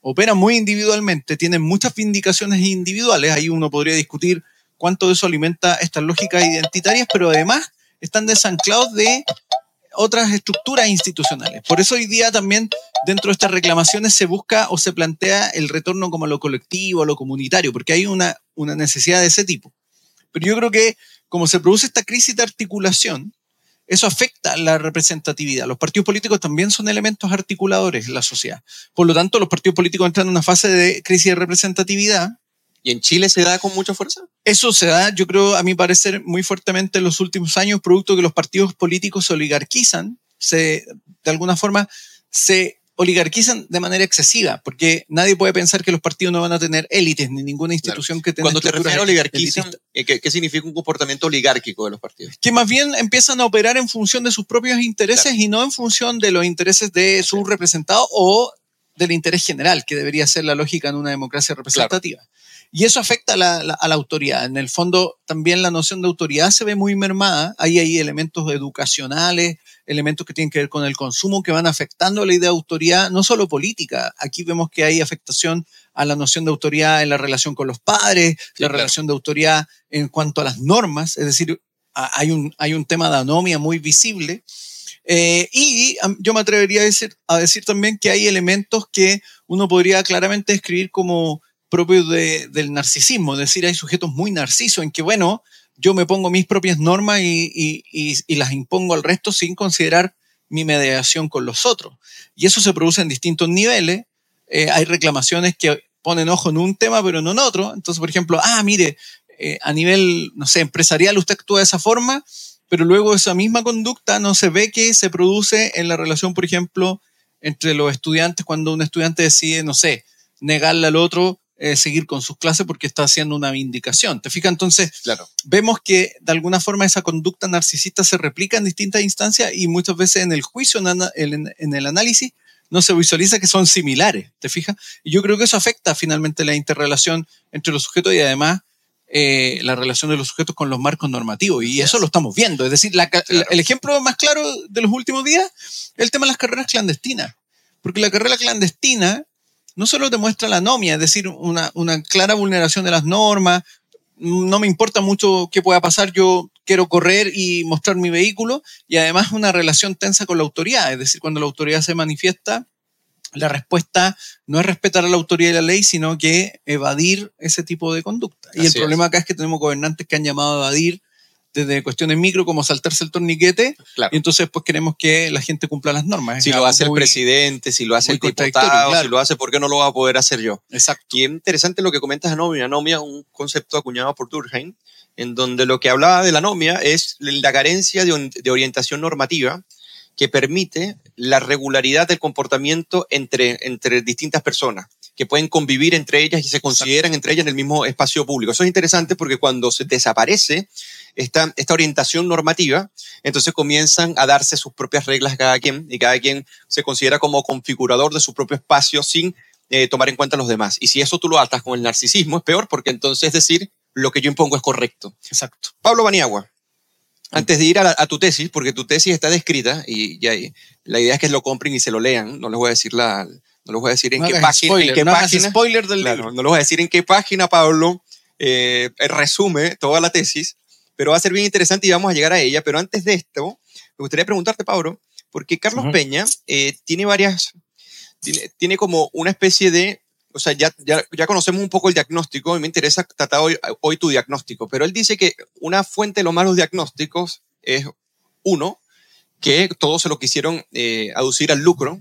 operan muy individualmente, tienen muchas vindicaciones individuales. Ahí uno podría discutir cuánto de eso alimenta estas lógicas identitarias, pero además están desanclados de otras estructuras institucionales. Por eso hoy día también dentro de estas reclamaciones se busca o se plantea el retorno como a lo colectivo, a lo comunitario, porque hay una, una necesidad de ese tipo. Pero yo creo que como se produce esta crisis de articulación, eso afecta la representatividad. Los partidos políticos también son elementos articuladores en la sociedad. Por lo tanto, los partidos políticos entran en una fase de crisis de representatividad ¿Y en Chile se da con mucha fuerza? Eso se da, yo creo, a mi parecer, muy fuertemente en los últimos años, producto de que los partidos políticos se oligarquizan, se, de alguna forma, se oligarquizan de manera excesiva, porque nadie puede pensar que los partidos no van a tener élites ni ninguna institución que tenga. Cuando te refieres a oligarquizan, ¿qué, ¿qué, significa un comportamiento oligárquico de los partidos? Que más bien empiezan a operar en función de sus propios intereses y no en función de los intereses de sus representados o del interés general, que debería ser la lógica en una democracia representativa. Y eso afecta a la, a la, autoridad. En el fondo, también la noción de autoridad se ve muy mermada. Ahí hay elementos educacionales, elementos que tienen que ver con el consumo que van afectando la idea de autoridad, no solo política. Aquí vemos que hay afectación a la noción de autoridad en la relación con los padres, la relación de autoridad en cuanto a las normas, es decir, hay un, hay un tema de anomia muy visible. Eh, y yo me atrevería a decir, a decir también que hay elementos que uno podría claramente describir como propio del narcisismo, es decir, hay sujetos muy narcisos en que, bueno, yo me pongo mis propias normas y, las impongo al resto sin considerar mi mediación con los otros. Y eso se produce en distintos niveles. Eh, hay reclamaciones que ponen ojo en un tema, pero no en otro. Entonces, por ejemplo, ah, mire, eh, a nivel, no sé, empresarial usted actúa de esa forma, pero luego esa misma conducta no se ve que se produce en la relación, por ejemplo, entre los estudiantes cuando un estudiante decide, no sé, negarle al otro eh, seguir con sus clases porque está haciendo una vindicación. ¿Te fijas? Entonces, claro. vemos que de alguna forma esa conducta narcisista se replica en distintas instancias y muchas veces en el juicio, en, el análisis, no se visualiza que son similares. ¿Te fijas? Y yo creo que eso afecta finalmente la interrelación entre los sujetos y además eh, la relación de los sujetos con los marcos normativos. Y eso lo estamos viendo. Es decir, el ejemplo más claro de los últimos días es el tema de las carreras clandestinas. Porque la carrera clandestina no solo demuestra la anomia, es decir, una, una clara vulneración de las normas, no me importa mucho qué pueda pasar, yo quiero correr y mostrar mi vehículo y además una relación tensa con la autoridad, es decir, cuando la autoridad se manifiesta, la respuesta no es respetar a la autoridad y la ley, sino que evadir ese tipo de conducta. y el problema acá es que tenemos gobernantes que han llamado a evadir desde cuestiones micro como saltarse el torniquete, y entonces pues queremos que la gente cumpla las normas. Si lo hace el presidente, si lo hace el diputado, si lo hace, ¿por qué no lo va a poder hacer yo? Exacto. Y es interesante lo que comentas anomia. Anomia, un concepto acuñado por Durkheim, en donde lo que hablaba de la anomia es la carencia de, de orientación normativa que permite la regularidad del comportamiento entre, entre distintas personas que pueden convivir entre ellas y se consideran entre ellas en el mismo espacio público. Eso es interesante porque cuando se desaparece esta, esta orientación normativa, entonces comienzan a darse sus propias reglas cada quien y cada quien se considera como configurador de su propio espacio sin eh, tomar en cuenta a los demás. Y si eso tú lo atas con el narcisismo, es peor porque entonces decir lo que yo impongo es correcto. Exacto. Pablo Baniagua, antes de ir a, tu tesis, porque tu tesis está descrita y, y, la idea es que lo compren y se lo lean, no les voy a decir la, no les voy a decir en qué página. En qué no página spoiler del libro. No les voy a decir en qué página, Pablo, eh, resume toda la tesis, pero va a ser bien interesante y vamos a llegar a ella. Pero antes de esto, me gustaría preguntarte, Pablo, porque Carlos Peña eh, tiene varias, tiene, tiene, como una especie de, o sea, ya, ya, ya, conocemos un poco el diagnóstico y me interesa tratar hoy, hoy tu diagnóstico, pero él dice que una fuente de los malos diagnósticos es, uno, que todos se lo quisieron eh, aducir al lucro,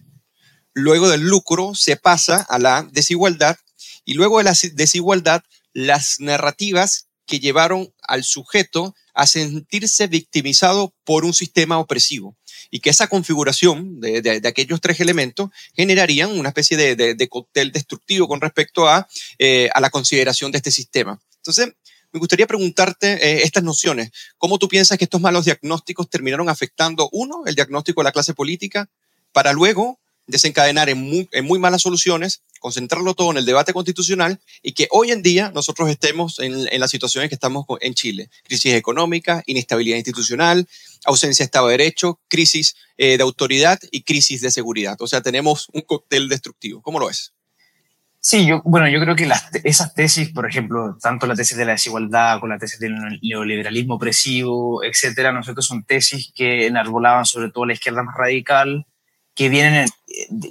luego del lucro se pasa a la desigualdad y luego de la desigualdad las narrativas que llevaron al sujeto a sentirse victimizado por un sistema opresivo y que esa configuración de, de, aquellos tres elementos generarían una especie de, de cóctel destructivo con respecto a, eh, a la consideración de este sistema. Entonces, me gustaría preguntarte eh, estas nociones. ¿Cómo tú piensas que estos malos diagnósticos terminaron afectando, uno, el diagnóstico de la clase política, para luego desencadenar en muy, malas soluciones, concentrarlo todo en el debate constitucional y que hoy en día nosotros estemos en, en las situaciones que estamos en Chile. Crisis económica, inestabilidad institucional, ausencia de Estado de Derecho, crisis eh, de autoridad y crisis de seguridad. O sea, tenemos un cóctel destructivo. ¿Cómo lo es? Sí, bueno, yo creo que esas tesis, por ejemplo, tanto la tesis de la desigualdad con la tesis del neoliberalismo opresivo, etcétera, nosotros son tesis que enarbolaban sobre todo la izquierda más radical, que vienen,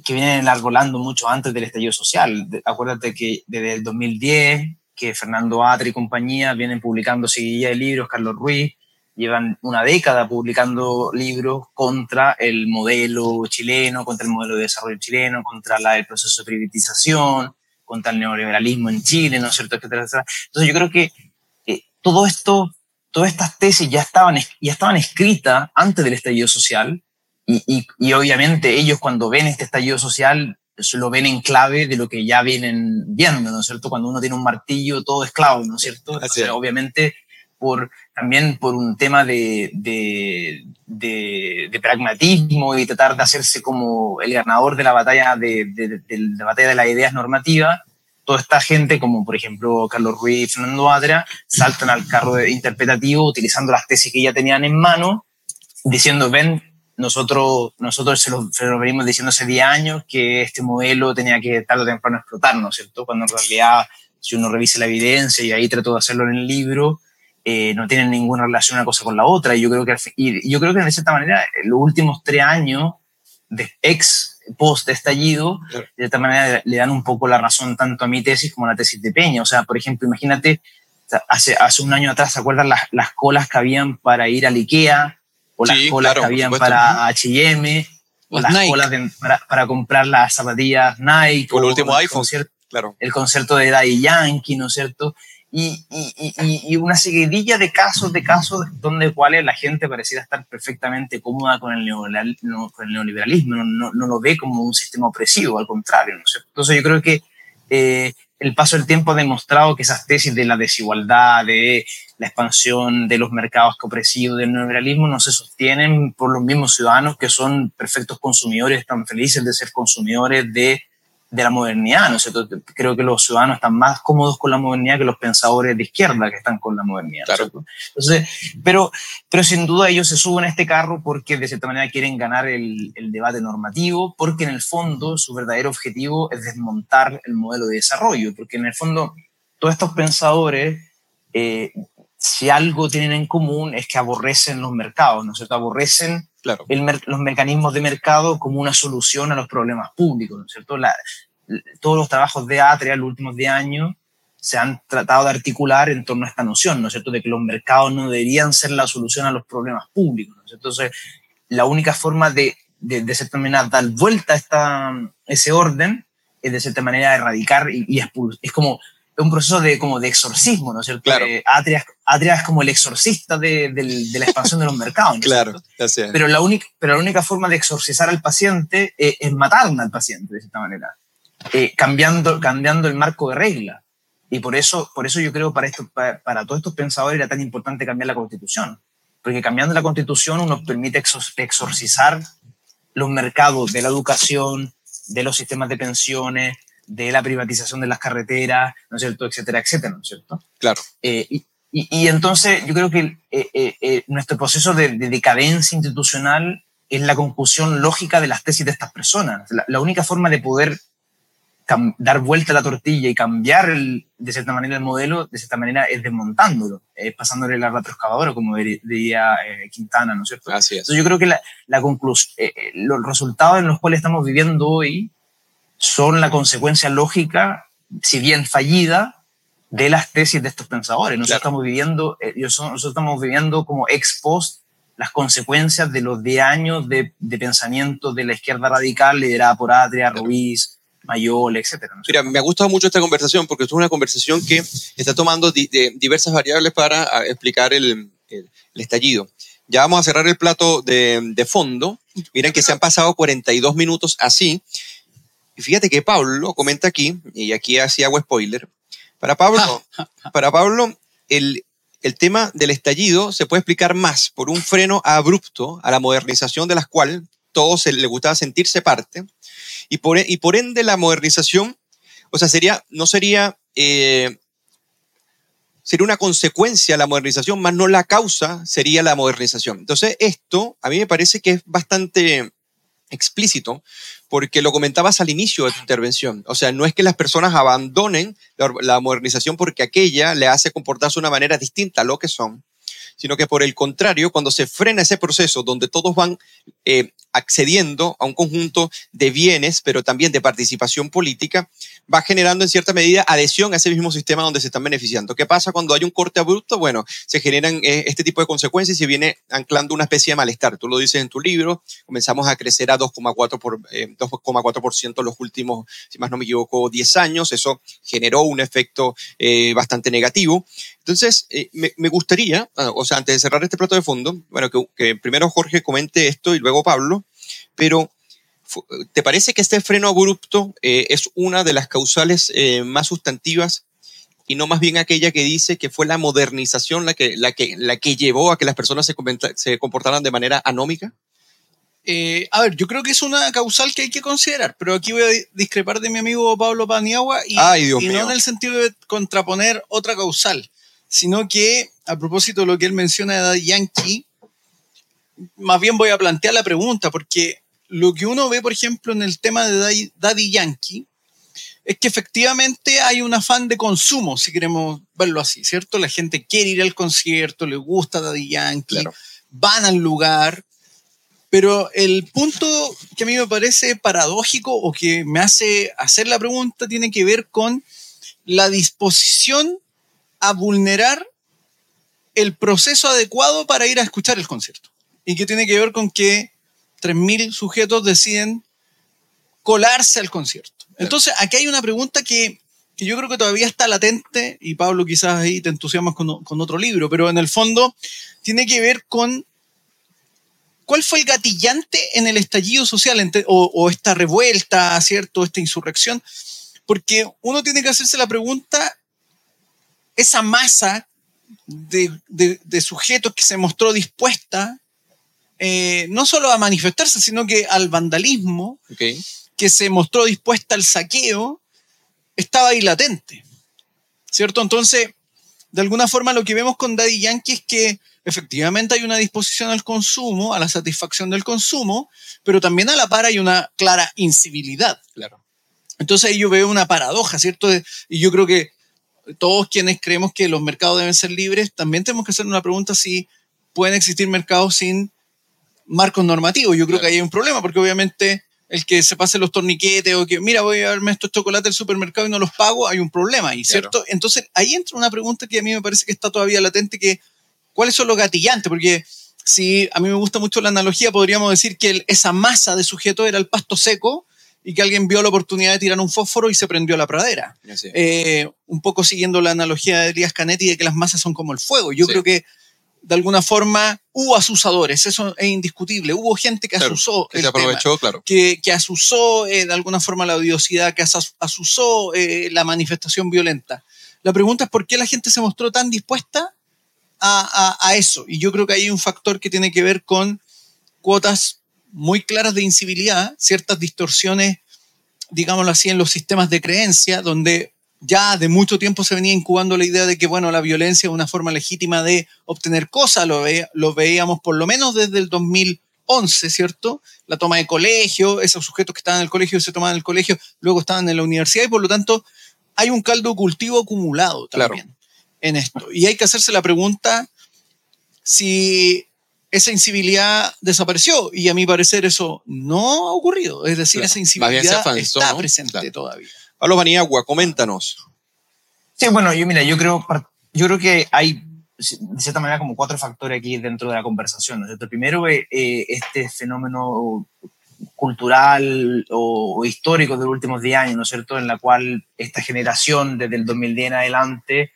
que vienen enarbolando mucho antes del estallido social. Acuérdate que desde el 2010, que Fernando Atri y compañía vienen publicando seguidilla de libros, Carlos Ruiz, llevan una década publicando libros contra el modelo chileno, contra el modelo de desarrollo chileno, contra la, el proceso de privatización, contra el neoliberalismo en Chile, ¿no es cierto? Entonces yo creo que eh, todo esto, todas estas tesis ya estaban, ya estaban escritas antes del estallido social y, y, obviamente ellos cuando ven este estallido social lo ven en clave de lo que ya vienen viendo, ¿no es cierto? Cuando uno tiene un martillo, todo es clave, ¿no es cierto? Entonces, obviamente, por, también por un tema de, de, de, pragmatismo y tratar de hacerse como el ganador de la batalla de, de, la batalla de las ideas normativas, toda esta gente, como por ejemplo Carlos Ruiz, Fernando Adria, saltan al carro interpretativo utilizando las tesis que ya tenían en mano, diciendo, ven, nosotros, nosotros se lo, se lo, venimos diciendo hace 10 años que este modelo tenía que tarde o temprano explotar, ¿no es cierto? Cuando en realidad, si uno revisa la evidencia, y ahí trato de hacerlo en el libro, eh, no tienen ninguna relación una cosa con la otra. Y yo creo que, y yo creo que de cierta manera, los últimos tres años de ex post estallido, de esta manera le dan un poco la razón tanto a mi tesis como a la tesis de Peña. O sea, por ejemplo, imagínate, hace, hace un año atrás, ¿se acuerdan las, las colas que habían para ir al IKEA? O las colas que habían para H&M, o las colas para, para, comprar las zapatillas Nike. O el último iPhone, claro. El concierto de Daddy Yankee, ¿no es cierto? Y, y, y, una seguidilla de casos, de casos donde cuales la gente pareciera estar perfectamente cómoda con el, neoliberalismo, con el neoliberalismo no, no, lo ve como un sistema opresivo, al contrario. ¿no? Entonces yo creo que eh, el paso del tiempo ha demostrado que esas tesis de la desigualdad, de la expansión de los mercados opresivos del neoliberalismo no se sostienen por los mismos ciudadanos que son perfectos consumidores, están felices de ser consumidores de de la modernidad, ¿no es cierto? Creo que los ciudadanos están más cómodos con la modernidad que los pensadores de izquierda que están con la modernidad. Claro. Entonces, pero, pero sin duda ellos se suben a este carro porque de cierta manera quieren ganar el, el, debate normativo, porque en el fondo su verdadero objetivo es desmontar el modelo de desarrollo, porque en el fondo todos estos pensadores, eh, si algo tienen en común es que aborrecen los mercados, ¿no es cierto? Aborrecen claro. los mecanismos de mercado como una solución a los problemas públicos, ¿no es cierto? La, todos los trabajos de Atria en los últimos 10 años se han tratado de articular en torno a esta noción, ¿no es cierto?, de que los mercados no deberían ser la solución a los problemas públicos, ¿no es cierto? Entonces, la única forma de, de, de cierta manera, dar vuelta a esta, ese orden es de cierta manera erradicar y, y expulsar. Es como un proceso de, como de exorcismo, ¿no es cierto? Claro. Eh, Atria, Atria, es como el exorcista de, de, de la expansión de los mercados. ¿no claro, pero la, única, pero la única forma de exorcizar al paciente es, es matar al paciente, de cierta manera, eh, cambiando, cambiando el marco de regla. Y por eso, por eso yo creo para, esto, para, para todos estos pensadores era tan importante cambiar la constitución. Porque cambiando la constitución uno permite exorcizar los mercados de la educación, de los sistemas de pensiones, de la privatización de las carreteras, ¿no es cierto?, etcétera, etcétera, ¿no es cierto? Claro. Eh, y, y, entonces yo creo que eh, eh, nuestro proceso de, de, decadencia institucional es la conclusión lógica de las tesis de estas personas. La, la, única forma de poder dar vuelta a la tortilla y cambiar el, de cierta manera el modelo, de cierta manera es desmontándolo, es pasándole la retroexcavadora, como diría eh, Quintana, ¿no es cierto? Así es. Entonces yo creo que la, la conclusión, eh, los resultados en los cuales estamos viviendo hoy son la consecuencia lógica, si bien fallida, de las tesis de estos pensadores. Nosotros estamos viviendo, nosotros estamos viviendo como ex post las consecuencias de los 10 años de, de, pensamiento de la izquierda radical liderada por Adria, Ruiz, Mayol, etcétera. Mira, me ha gustado mucho esta conversación porque es una conversación que está tomando diversas variables para ah, explicar el, estallido. Ya vamos a cerrar el plato de, de, fondo. Miren que se han pasado 42 minutos así. Y fíjate que Pablo comenta aquí, y aquí así hago spoiler. Para Pablo, para Pablo el, el tema del estallido se puede explicar más por un freno abrupto a la modernización de las cuales todos le gustaba sentirse parte y por, y por ende la modernización, o sea, sería, no sería, eh, sería una consecuencia la modernización, más no la causa sería la modernización. Entonces, esto a mí me parece que es bastante explícito, porque lo comentabas al inicio de tu intervención. O sea, no es que las personas abandonen la, modernización porque aquella le hace comportarse de una manera distinta a lo que son, sino que por el contrario, cuando se frena ese proceso donde todos van eh, accediendo a un conjunto de bienes, pero también de participación política, va generando en cierta medida adhesión a ese mismo sistema donde se están beneficiando. ¿Qué pasa cuando hay un corte abrupto? Bueno, se generan eh, este tipo de consecuencias y se viene anclando una especie de malestar. Tú lo dices en tu libro, comenzamos a crecer a 2,4% por, eh, los últimos, si más no me equivoco, 10 años. Eso generó un efecto eh, bastante negativo. Entonces, eh, me, me, gustaría, ah, o sea, antes de cerrar este plato de fondo, bueno, que, que primero Jorge comente esto y luego Pablo, pero ¿te parece que este freno abrupto eh, es una de las causales eh, más sustantivas y no más bien aquella que dice que fue la modernización la que, la que, la que llevó a que las personas se, se comportaran de manera anómica? Eh, a ver, yo creo que es una causal que hay que considerar, pero aquí voy a discrepar de mi amigo Pablo Paniagua y, y no en el sentido de contraponer otra causal, sino que a propósito de lo que él menciona de Daddy Yankee, más bien voy a plantear la pregunta, porque lo que uno ve, por ejemplo, en el tema de Daddy Yankee, es que efectivamente hay un afán de consumo, si queremos verlo así, ¿cierto? La gente quiere ir al concierto, le gusta Daddy Yankee, van al lugar, pero el punto que a mí me parece paradójico o que me hace hacer la pregunta tiene que ver con la disposición a vulnerar el proceso adecuado para ir a escuchar el concierto y que tiene que ver con que 3.000 sujetos deciden colarse al concierto. Entonces, aquí hay una pregunta que, que, yo creo que todavía está latente, y Pablo quizás ahí te entusiasmas con, con otro libro, pero en el fondo tiene que ver con cuál fue el gatillante en el estallido social o, o esta revuelta, ¿cierto? Esta insurrección. Porque uno tiene que hacerse la pregunta, esa masa de, de, de, sujetos que se mostró dispuesta eh, no solo a manifestarse, sino que al vandalismo, que se mostró dispuesta al saqueo, estaba ahí latente. ¿Cierto? Entonces, de alguna forma lo que vemos con Daddy Yankee es que efectivamente hay una disposición al consumo, a la satisfacción del consumo, pero también a la par hay una clara incivilidad. Claro. Entonces ahí yo veo una paradoja, ¿cierto? Y yo creo que todos quienes creemos que los mercados deben ser libres, también tenemos que hacer una pregunta si pueden existir mercados sin marcos normativos. Yo creo que ahí hay un problema, porque obviamente el que se pase los torniquetes o que, mira, voy a darme estos chocolates del supermercado y no los pago, hay un problema ahí, ¿cierto? Entonces, ahí entra una pregunta que a mí me parece que está todavía latente, que ¿cuáles son los gatillantes? Porque si a mí me gusta mucho la analogía, podríamos decir que esa masa de sujeto era el pasto seco y que alguien vio la oportunidad de tirar un fósforo y se prendió la pradera. Eh, un poco siguiendo la analogía de Elías Canetti de que las masas son como el fuego. Yo creo que de alguna forma hubo asusadores, eso es indiscutible. Hubo gente que asusó. Que se aprovechó, claro. Que, que asusó eh, de alguna forma la odiosidad, que asusó eh, la manifestación violenta. La pregunta es por qué la gente se mostró tan dispuesta a, a, a, eso. Y yo creo que hay un factor que tiene que ver con cuotas muy claras de incivilidad, ciertas distorsiones, digámoslo así, en los sistemas de creencia, donde ya de mucho tiempo se venía incubando la idea de que, bueno, la violencia es una forma legítima de obtener cosas, lo, ve, lo veíamos por lo menos desde el 2000 11, ¿cierto? La toma de colegio, esos sujetos que estaban en el colegio se tomaban en el colegio, luego estaban en la universidad y por lo tanto hay un caldo cultivo acumulado también en esto. Y hay que hacerse la pregunta si esa incivilidad desapareció y a mi parecer eso no ha ocurrido. Es decir, esa incivilidad está presente todavía. Pablo Paniagua, coméntanos. Sí, bueno, yo mira, yo creo, yo creo que hay de cierta manera como cuatro factores aquí dentro de la conversación. ¿no? El primero es eh, este fenómeno cultural o, histórico de los últimos 10 años, ¿no es cierto?, en la cual esta generación desde el 2010 en adelante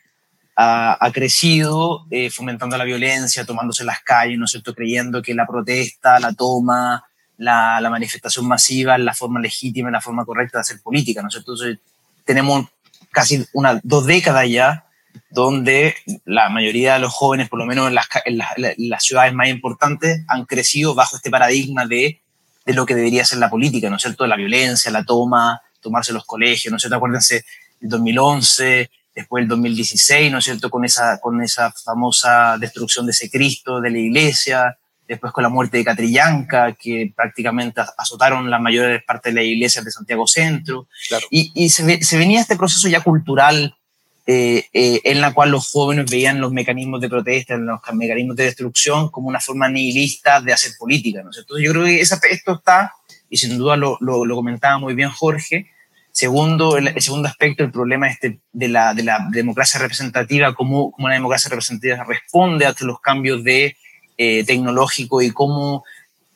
ha, crecido eh, fomentando la violencia, tomándose las calles, ¿no es cierto?, creyendo que la protesta, la toma, la, la manifestación masiva es la forma legítima, la forma correcta de hacer política, ¿no es cierto? Entonces, tenemos casi una, dos décadas ya donde la mayoría de los jóvenes, por lo menos en las, en las, ciudades más importantes, han crecido bajo este paradigma de, de, lo que debería ser la política, ¿no es cierto? La violencia, la toma, tomarse los colegios, ¿no es cierto? Acuérdense, el 2011, después el 2016, ¿no es cierto? Con esa, con esa famosa destrucción de ese Cristo de la iglesia, después con la muerte de Catrillanca, que prácticamente azotaron la mayor parte de las iglesias de Santiago Centro. Y, y se, se, venía este proceso ya cultural eh, eh, en la cual los jóvenes veían los mecanismos de protesta, los mecanismos de destrucción como una forma nihilista de hacer política. ¿no? Entonces yo creo que esa, esto está, y sin duda lo, lo, comentaba muy bien Jorge, Segundo, el, segundo aspecto, el problema este de, la, de la democracia representativa, cómo, cómo la democracia representativa responde a los cambios de eh, tecnológico y cómo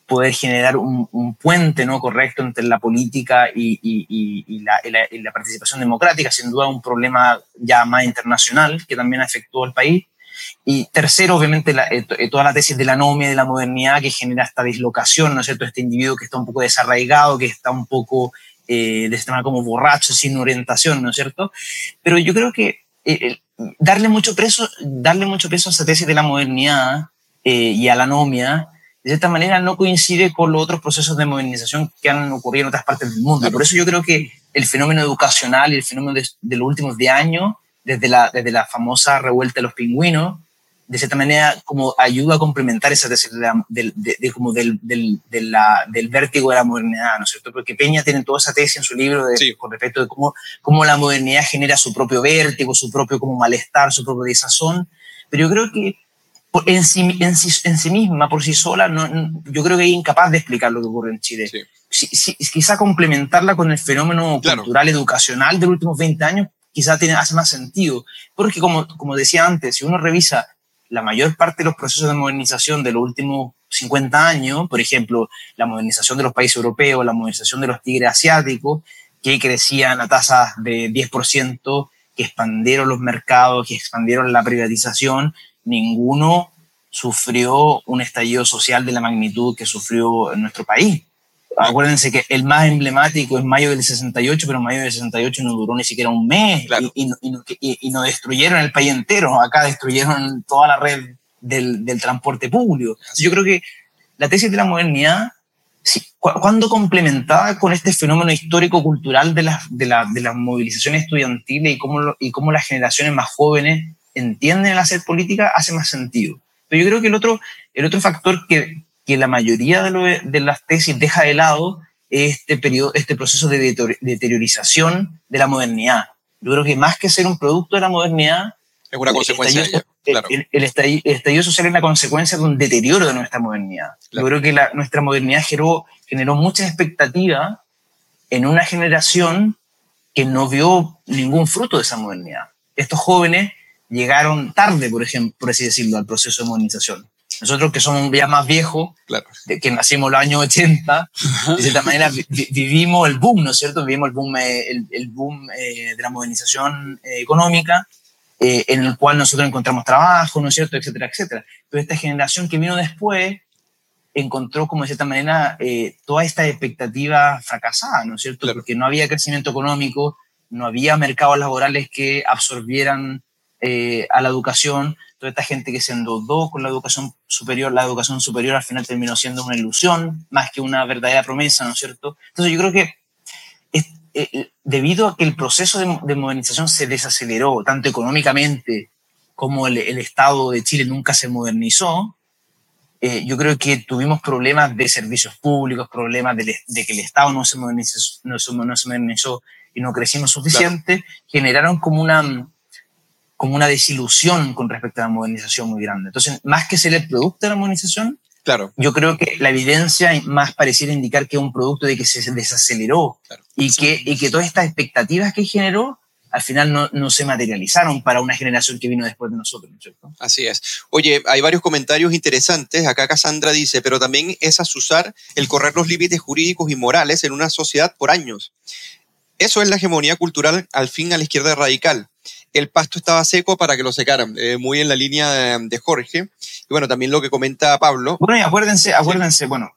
poder generar un, puente ¿no? correcto entre la política y, y, la, la, participación democrática, sin duda un problema ya más internacional que también afectó al país. Y tercero, obviamente, eh, eh, toda la tesis de la anomia, de la modernidad que genera esta dislocación, ¿no es cierto? Este individuo que está un poco desarraigado, que está un poco eh, de esta manera como borracho, sin orientación, ¿no es cierto? Pero yo creo que darle, mucho peso, darle mucho peso a esa tesis de la modernidad y a la anomia de cierta manera no coincide con los otros procesos de modernización que han ocurrido en otras partes del mundo. Por eso yo creo que el fenómeno educacional y el fenómeno de, los últimos 10 años, desde la, desde la famosa revuelta de los pingüinos, de cierta manera como ayuda a complementar esa tesis de, como del, del, del, vértigo de la modernidad, ¿no es cierto? Porque Peña tiene toda esa tesis en su libro con respecto de cómo, cómo la modernidad genera su propio vértigo, su propio como malestar, su propio desazón. Pero yo creo que en sí, en sí, misma, por sí sola, no, yo creo que es incapaz de explicar lo que ocurre en Chile. Sí. quizá complementarla con el fenómeno cultural, educacional de los últimos 20 años, quizá tiene, hace más sentido. Porque como, como decía antes, si uno revisa la mayor parte de los procesos de modernización de los últimos 50 años, por ejemplo, la modernización de los países europeos, la modernización de los tigres asiáticos, que crecían a tasas de 10%, que expandieron los mercados, que expandieron la privatización, ninguno sufrió un estallido social de la magnitud que sufrió en nuestro país. Acuérdense que el más emblemático es mayo del 68, pero mayo del 68 no duró ni siquiera un mes y, y, no destruyeron el país entero. Acá destruyeron toda la red del, del transporte público. Yo creo que la tesis de la modernidad, cuando complementada con este fenómeno histórico-cultural de las de la, de movilizaciones estudiantiles y cómo, y cómo las generaciones más jóvenes entienden el hacer política, hace más sentido. Pero yo creo que el otro, el otro factor que, que la mayoría de, de, las tesis deja de lado es este, periodo, este proceso de deteriorización de la modernidad. Yo creo que más que ser un producto de la modernidad, es una consecuencia. El, el, estallido, social es la consecuencia de un deterioro de nuestra modernidad. Yo creo que la, nuestra modernidad generó, generó mucha expectativa en una generación que no vio ningún fruto de esa modernidad. Estos jóvenes llegaron tarde, por ejemplo, por así decirlo, al proceso de modernización. Nosotros que somos ya más viejos, de que nacimos en los años 80, de cierta manera vivimos el boom, ¿no es cierto? Vivimos el boom, eh, el, boom eh, de la modernización eh, económica, en el cual nosotros encontramos trabajo, ¿no es cierto? Etcétera, etcétera. Pero esta generación que vino después encontró como de cierta manera toda esta expectativa fracasada, ¿no es cierto? Porque no había crecimiento económico, no había mercados laborales que absorbieran eh, a la educación, toda esta gente que se endeudó con la educación superior, la educación superior al final terminó siendo una ilusión más que una verdadera promesa, ¿no es cierto? Entonces yo creo que eh, eh, debido a que el proceso de, modernización se desaceleró, tanto económicamente como el, Estado de Chile nunca se modernizó, eh, yo creo que tuvimos problemas de servicios públicos, problemas de, que el Estado no se modernizó, no se, no se modernizó y no crecimos suficiente, generaron como una, como una desilusión con respecto a la modernización muy grande. Entonces, más que ser el producto de la modernización, Claro. Yo creo que la evidencia más pareciera indicar que es un producto de que se desaceleró y, que, y que todas estas expectativas que generó al final no, no, se materializaron para una generación que vino después de nosotros, ¿cierto? Así es. Oye, hay varios comentarios interesantes. Acá Cassandra dice, pero también es asusar el correr los límites jurídicos y morales en una sociedad por años. Eso es la hegemonía cultural al fin a la izquierda radical el pasto estaba seco para que lo secaran, eh, muy en la línea de, Jorge. Y bueno, también lo que comenta Pablo. Bueno, y acuérdense, acuérdense, bueno,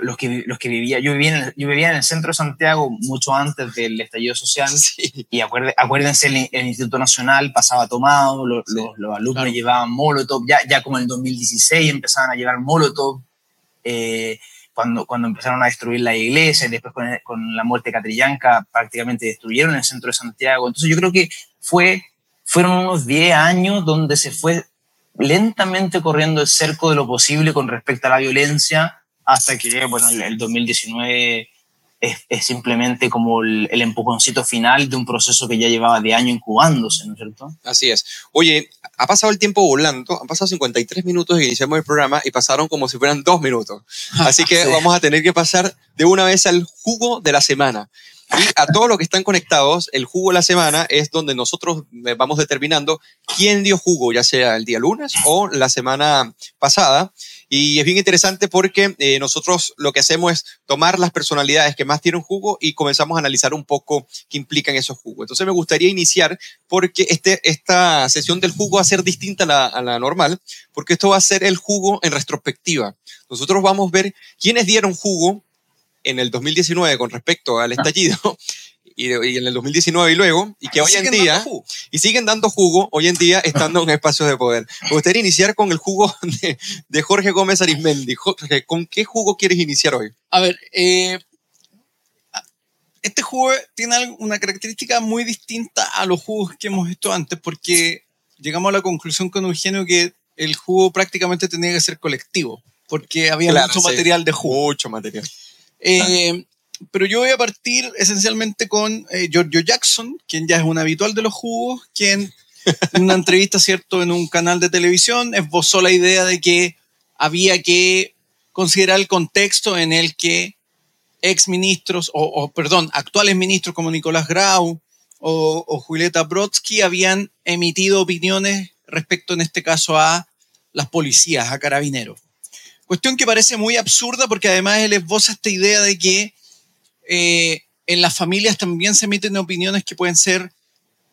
los que, los que vivía, yo vivía, en el, yo vivía en el centro de Santiago mucho antes del estallido social, y acuérdense, el, Instituto Nacional pasaba tomado, los, alumnos llevaban Molotov, ya, ya como en el 2016 empezaban a llevar Molotov, eh, cuando, cuando empezaron a destruir la iglesia y después con, con la muerte catrillanca prácticamente destruyeron el centro de Santiago. Entonces yo creo que fue fueron unos 10 años donde se fue lentamente corriendo el cerco de lo posible con respecto a la violencia hasta que, bueno, el 2019 es, simplemente como el, empujoncito final de un proceso que ya llevaba de año incubándose, ¿no es cierto? Así es. Oye, ha pasado el tiempo volando, han pasado 53 minutos y iniciamos el programa y pasaron como si fueran dos minutos. Así que vamos a tener que pasar de una vez al jugo de la semana. Y a todos los que están conectados, el jugo de la semana es donde nosotros eh, vamos determinando quién dio jugo, ya sea el día lunes o la semana pasada. Y es bien interesante porque eh, nosotros lo que hacemos es tomar las personalidades que más tienen jugo y comenzamos a analizar un poco qué implican esos jugos. Entonces me gustaría iniciar porque este, esta sesión del jugo va a ser distinta a la, a la normal, porque esto va a ser el jugo en retrospectiva. Nosotros vamos a ver quiénes dieron jugo en el 2019 con respecto al ah. estallido y, en el 2019 y luego, y que hoy en día, y siguen dando jugo hoy en día estando en espacios de poder. Me gustaría iniciar con el jugo de, Jorge Gómez Arismendi. Jorge, ¿con qué jugo quieres iniciar hoy? A ver, eh, este jugo tiene una característica muy distinta a los jugos que hemos visto antes, porque llegamos a la conclusión con Eugenio que el jugo prácticamente tenía que ser colectivo, porque había mucho material de jugo. Mucho material. Eh, pero yo voy a partir esencialmente con eh, Giorgio Jackson, quien ya es un habitual de los jugos, quien en una entrevista, ¿cierto?, en un canal de televisión, esbozó la idea de que había que considerar el contexto en el que ex ministros, o, perdón, actuales ministros como Nicolás Grau o, o Julieta Brodsky habían emitido opiniones respecto, en este caso, a las policías, a carabineros. Cuestión que parece muy absurda porque además él esboza esta idea de que eh, en las familias también se emiten opiniones que pueden ser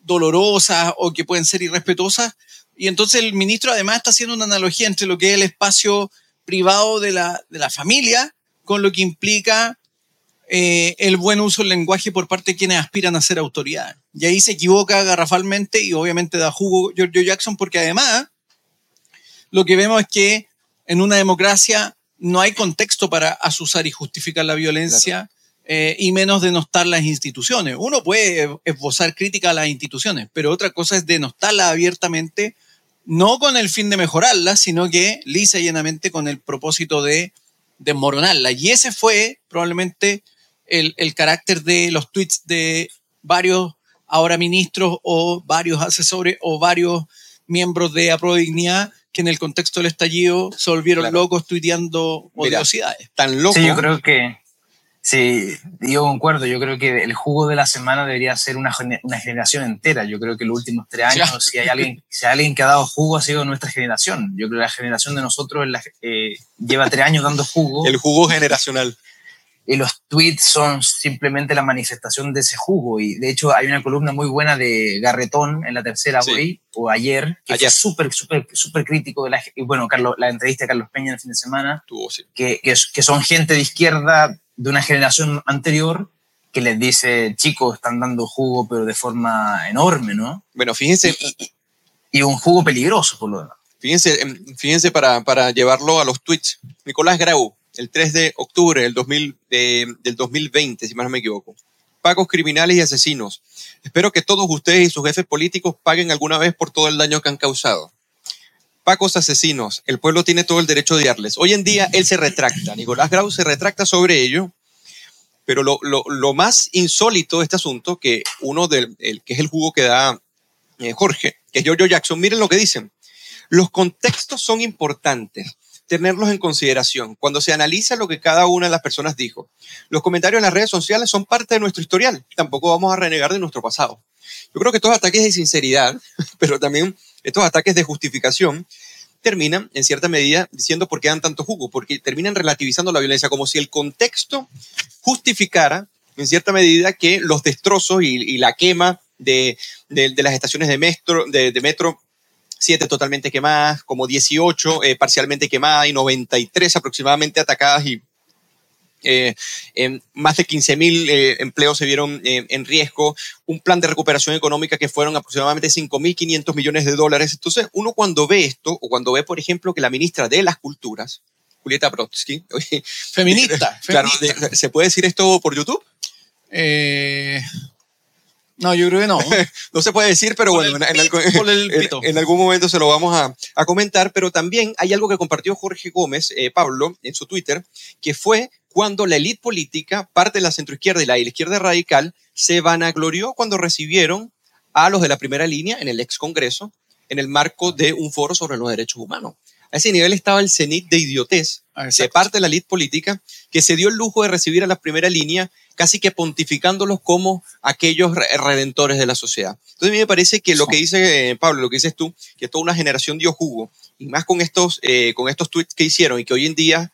dolorosas o que pueden ser irrespetuosas. Y entonces el ministro además está haciendo una analogía entre lo que es el espacio privado de la, de la familia con lo que implica eh, el buen uso del lenguaje por parte de quienes aspiran a ser autoridad. Y ahí se equivoca garrafalmente y obviamente da jugo Giorgio Jackson porque además lo que vemos es que en una democracia no hay contexto para asusar y justificar la violencia. Eh, y menos denostar las instituciones. Uno puede esbozar crítica a las instituciones, pero otra cosa es denostarlas abiertamente, no con el fin de mejorarlas, sino que lisa y llanamente con el propósito de desmoronarlas. Y ese fue probablemente el, el, carácter de los tweets de varios ahora ministros o varios asesores o varios miembros de Dignidad que en el contexto del estallido se volvieron locos tuiteando odiosidades. Tan locos. Sí, yo creo que, sí, yo concuerdo, yo creo que el jugo de la semana debería ser una, una generación entera. Yo creo que los últimos tres años, si hay, alguien, si hay alguien que ha dado jugo, ha sido nuestra generación. Yo creo que la generación de nosotros eh, lleva tres años dando jugo. El jugo generacional y los tweets son simplemente la manifestación de ese jugo. Y de hecho hay una columna muy buena de Garretón en la tercera hoy, o ayer, que ayer. fue súper, súper, súper crítico de la, y bueno, Carlos, la entrevista de Carlos Peña el fin de semana, que, que, que, son gente de izquierda de una generación anterior que les dice, chicos, están dando jugo, pero de forma enorme, ¿no? Bueno, fíjense. Y, un jugo peligroso, por lo demás. Fíjense, em, fíjense para, para llevarlo a los tweets. Nicolás Grau, el 3 de octubre del, 2000, del 2020, si más no me equivoco. Pagos criminales y asesinos. Espero que todos ustedes y sus jefes políticos paguen alguna vez por todo el daño que han causado. pacos asesinos, el pueblo tiene todo el derecho de odiarles. Hoy en día él se retracta, Nicolás Grau se retracta sobre ello, pero lo, más insólito de este asunto, que uno del, el, que es el jugo que da eh, Jorge, que es Giorgio Jackson, miren lo que dicen. Los contextos son importantes, tenerlos en consideración cuando se analiza lo que cada una de las personas dijo. Los comentarios en las redes sociales son parte de nuestro historial, tampoco vamos a renegar de nuestro pasado. Yo creo que estos ataques de sinceridad, pero también estos ataques de justificación, terminan, en cierta medida, diciendo por qué dan tanto jugo, porque terminan relativizando la violencia, como si el contexto justificara, en cierta medida, que los destrozos y, la quema de, de, las estaciones de metro, de metro 7 totalmente quemadas, como 18 eh, parcialmente quemadas y 93 aproximadamente atacadas y eh, eh, más de 15 mil eh, empleos se vieron eh, en riesgo, un plan de recuperación económica que fueron aproximadamente 5.500 millones de dólares. Entonces, uno cuando ve esto, o cuando ve, por ejemplo, que la ministra de las Culturas, Julieta Brodsky, feminista, claro, feminista. ¿se puede decir esto por YouTube? No, yo creo que no. no se puede decir, pero Por bueno, el en, pito, algún- por el pito. en algún momento se lo vamos a, a comentar, pero también hay algo que compartió Jorge Gómez, eh, Pablo, en su Twitter, que fue cuando la élite política, parte de la centroizquierda y la izquierda radical, se vanaglorió cuando recibieron a los de la primera línea en el ex Congreso en el marco de un foro sobre los derechos humanos. A ese nivel estaba el cenit de idiotez Ah, de exacto. parte de la élite política que se dio el lujo de recibir a la primera línea casi que pontificándolos como aquellos re- redentores de la sociedad. Entonces a mí me parece que lo que dice eh, Pablo, lo que dices tú, que toda una generación dio jugo, y más con estos, eh, con estos tweets que hicieron y que hoy en día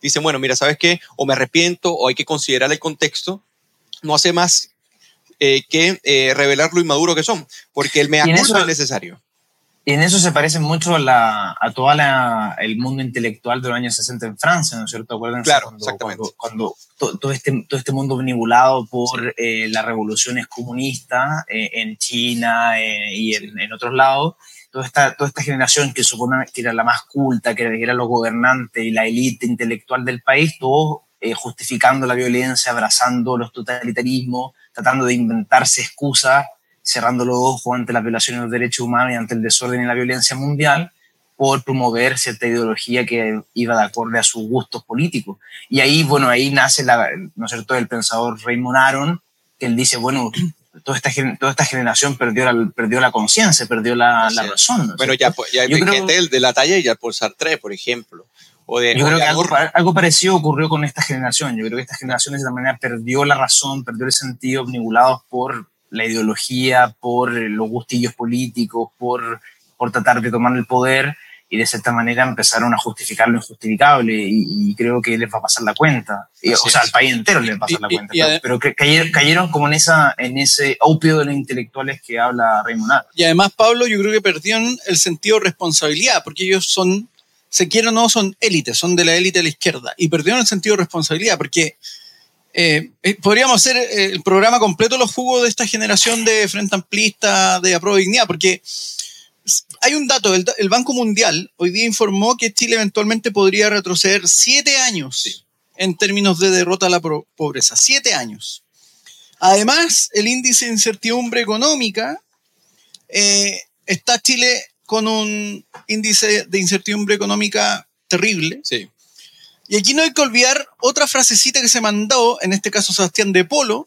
dicen, bueno, mira, ¿sabes qué? O me arrepiento o hay que considerar el contexto, no hace más eh, que eh, revelar lo inmaduro que son, porque el mea culpa es necesario. Y en eso se parece mucho a, la, a todo el mundo intelectual de los años 60 en Francia, ¿no es cierto? Acuérdense Claro, cuando, exactamente. cuando, cuando to- todo, este, todo este mundo manipulado por eh, las revoluciones comunistas eh, en China eh, y en, en otros lados, toda esta, toda esta generación que supone que era la más culta, que era, que era los gobernantes y la élite intelectual del país, todos eh, justificando la violencia, abrazando los totalitarismos, tratando de inventarse excusas cerrando los ojos ante las violaciones de los derechos humanos y ante el desorden y la violencia mundial por promover cierta ideología que iba de acuerdo a sus gustos políticos. Y ahí, bueno, ahí nace, la, ¿no es cierto?, el pensador Raymond Aron, que él dice, bueno, toda esta, toda esta generación perdió la, perdió la conciencia, perdió la, la razón. ¿no Bueno, ya, ya hay gente de la talla ya por Sartre, por ejemplo. O de, Yo creo que algo, algo parecido ocurrió con esta generación. Yo creo que esta generación de esta manera perdió la razón, perdió el sentido, vinculado por la ideología, por los gustillos políticos, por, por tratar de tomar el poder y de cierta manera empezaron a justificar lo injustificable y, y creo que les va a pasar la cuenta. Y, o sea, al país entero les va a pasar Y- la cuenta. pero pero cayeron, cayeron como en, esa, en ese opio de los intelectuales que habla Raymond Aron. Y además, Pablo, yo creo que perdieron el sentido de responsabilidad, porque ellos son, se quieren o no, son élites, son de la élite de la izquierda, y perdieron el sentido de responsabilidad, porque eh, eh, podríamos hacer eh, el programa completo los jugos de esta generación de Frente Amplista, de Apruebo Dignidad, porque hay un dato, el, el Banco Mundial hoy día informó que Chile eventualmente podría retroceder siete años en términos de derrota a la pro- pobreza, siete años. Además, el índice de incertidumbre económica eh, está Chile con un índice de incertidumbre económica terrible. Sí. Y aquí no hay que olvidar otra frasecita que se mandó, en este caso Sebastián de Polo,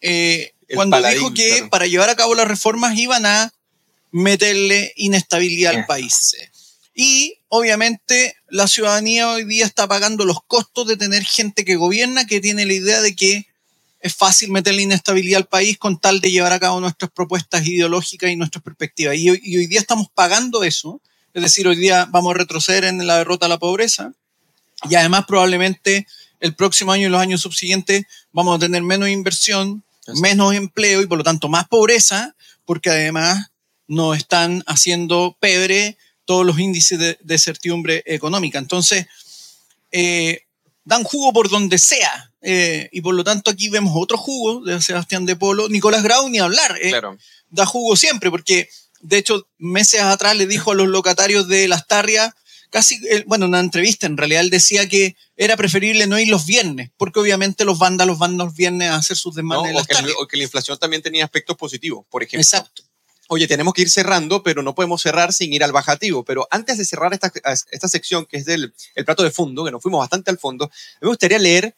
eh, cuando paladín, dijo que claro. para llevar a cabo las reformas iban a meterle inestabilidad al Bien. país. Y obviamente la ciudadanía hoy día está pagando los costos de tener gente que gobierna, que tiene la idea de que es fácil meterle inestabilidad al país con tal de llevar a cabo nuestras propuestas ideológicas y nuestras perspectivas. Y hoy, y hoy día estamos pagando eso. Es decir, hoy día vamos a retroceder en la derrota a la pobreza. Y además probablemente el próximo año y los años subsiguientes vamos a tener menos inversión, menos empleo y por lo tanto más pobreza, porque además nos están haciendo pebre todos los índices de, de certidumbre económica. Entonces, eh, dan jugo por donde sea. eh, y por lo tanto aquí vemos otro jugo de Sebastián de Polo. Nicolás Grau ni hablar. eh, Claro. da jugo siempre, porque de hecho meses atrás le dijo a los locatarios de Las Tarrias, casi, eh, bueno, en una entrevista en realidad él decía que era preferible no ir los viernes, porque obviamente los vándalos van los viernes a hacer sus ¿no? demandas en O, Las que, Tarrias. o que la inflación también tenía aspectos positivos, por ejemplo. Exacto. oye, tenemos que ir cerrando, pero no podemos cerrar sin ir al bajativo. Pero antes de cerrar esta, esta sección, que es del el plato de fondo, que nos fuimos bastante al fondo, me gustaría leer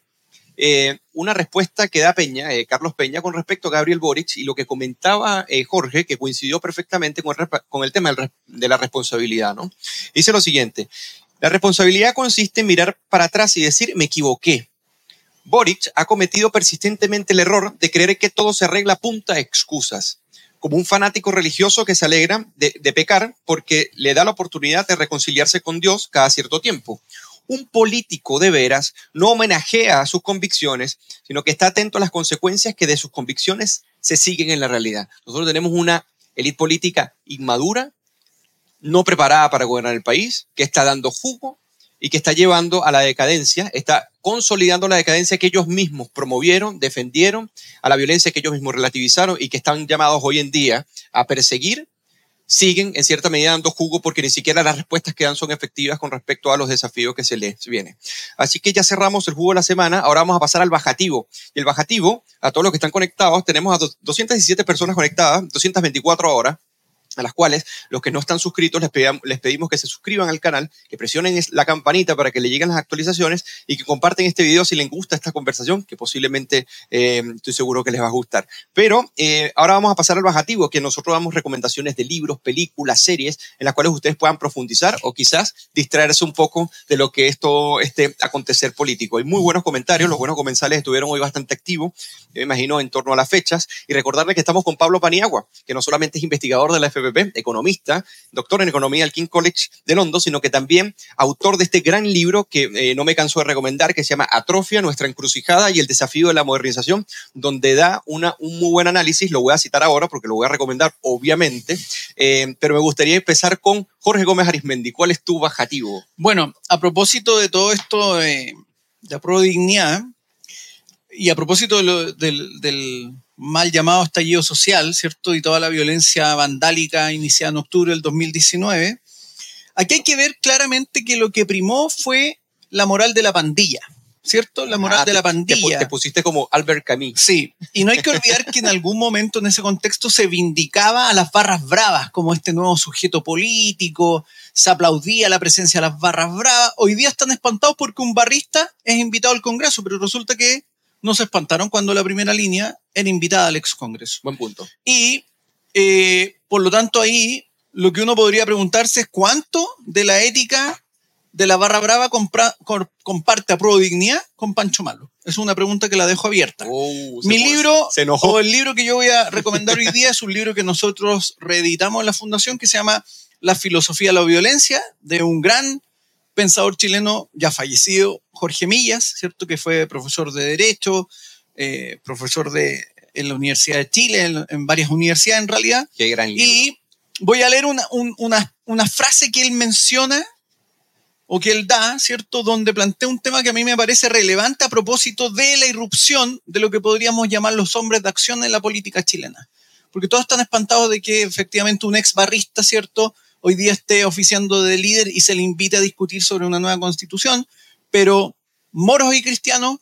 eh, una respuesta que da Peña, eh, Carlos Peña, con respecto a Gabriel Boric y lo que comentaba eh, Jorge, que coincidió perfectamente con el, tema de la responsabilidad. ¿no? Dice lo siguiente, la responsabilidad consiste en mirar para atrás y decir, me equivoqué. Boric ha cometido persistentemente el error de creer que todo se arregla a punta de excusas, como un fanático religioso que se alegra de pecar porque le da la oportunidad de reconciliarse con Dios cada cierto tiempo un político de veras no homenajea a sus convicciones, sino que está atento a las consecuencias que de sus convicciones se siguen en la realidad. Nosotros tenemos una élite política inmadura, no preparada para gobernar el país, que está dando jugo y que está llevando a la decadencia, está consolidando la decadencia que ellos mismos promovieron, defendieron, a la violencia que ellos mismos relativizaron y que están llamados hoy en día a perseguir siguen en cierta medida dando jugo porque ni siquiera las respuestas que dan son efectivas con respecto a los desafíos que se les vienen. Así que ya cerramos el jugo de la semana, ahora vamos a pasar al bajativo. Y el bajativo, a todos los que están conectados, tenemos a 217 personas conectadas, 224 ahora a las cuales los que no están suscritos les, les, pedimos que se suscriban al canal, que presionen la campanita para que le lleguen las actualizaciones y que comparten este video si les gusta esta conversación, que posiblemente eh, estoy seguro que les va a gustar. Pero eh, ahora vamos a pasar al bajativo, que nosotros damos recomendaciones de libros, películas, series, en las cuales ustedes puedan profundizar o quizás distraerse un poco de lo que es todo este acontecer político. Hay muy buenos comentarios, los buenos comensales estuvieron hoy bastante activos, me imagino, en torno a las fechas. Y recordarles que estamos con Pablo Paniagua, que no solamente es investigador de la economista, doctor en economía al King College de Londres, sino que también autor de este gran libro que eh, no me canso de recomendar, que se llama Atrofia, nuestra encrucijada y el desafío de la modernización, donde da una, un muy buen análisis. Lo voy a citar ahora porque lo voy a recomendar, obviamente, eh, pero me gustaría empezar con Jorge Gómez Arismendi. ¿Cuál es tu bajativo? Bueno, a propósito de todo esto de la prodignidad, y a propósito del mal llamado estallido social, ¿cierto? Y toda la violencia vandálica iniciada en octubre del 2019, aquí hay que ver claramente que lo que primó fue la moral de la pandilla. ¿Cierto? La moral Ah, de la te- te pandilla. Te, pusiste como Albert Camus. Sí, y no hay que olvidar que en algún momento en ese contexto se vindicaba a las barras bravas como este nuevo sujeto político, se aplaudía la presencia de las barras bravas. Hoy día están espantados porque un barrista es invitado al Congreso, pero resulta que no se espantaron cuando la primera línea era invitada al ex Congreso. Buen punto. Y eh, por lo tanto ahí lo que uno podría preguntarse es cuánto de la ética de la barra brava compra- comparte a pro dignidad con Pancho Malo. Es una pregunta que la dejo abierta. Oh, Mi libro se enojó. o el libro que yo voy a recomendar hoy día es un libro que nosotros reeditamos en la fundación que se llama La filosofía de la violencia de un gran pensador chileno ya fallecido, Jorge Millas, ¿cierto? Que fue profesor de Derecho, eh, profesor de, en la Universidad de Chile, en, en varias universidades en realidad. Qué gran libro. Y voy a leer una, un- una, una frase que él menciona o que él da, ¿cierto? Donde plantea un tema que a mí me parece relevante a propósito de la irrupción de lo que podríamos llamar los hombres de acción en la política chilena. Porque todos están espantados de que efectivamente un ex barrista, ¿cierto? Hoy día esté oficiando de líder y se le invite a discutir sobre una nueva constitución, pero moros y cristianos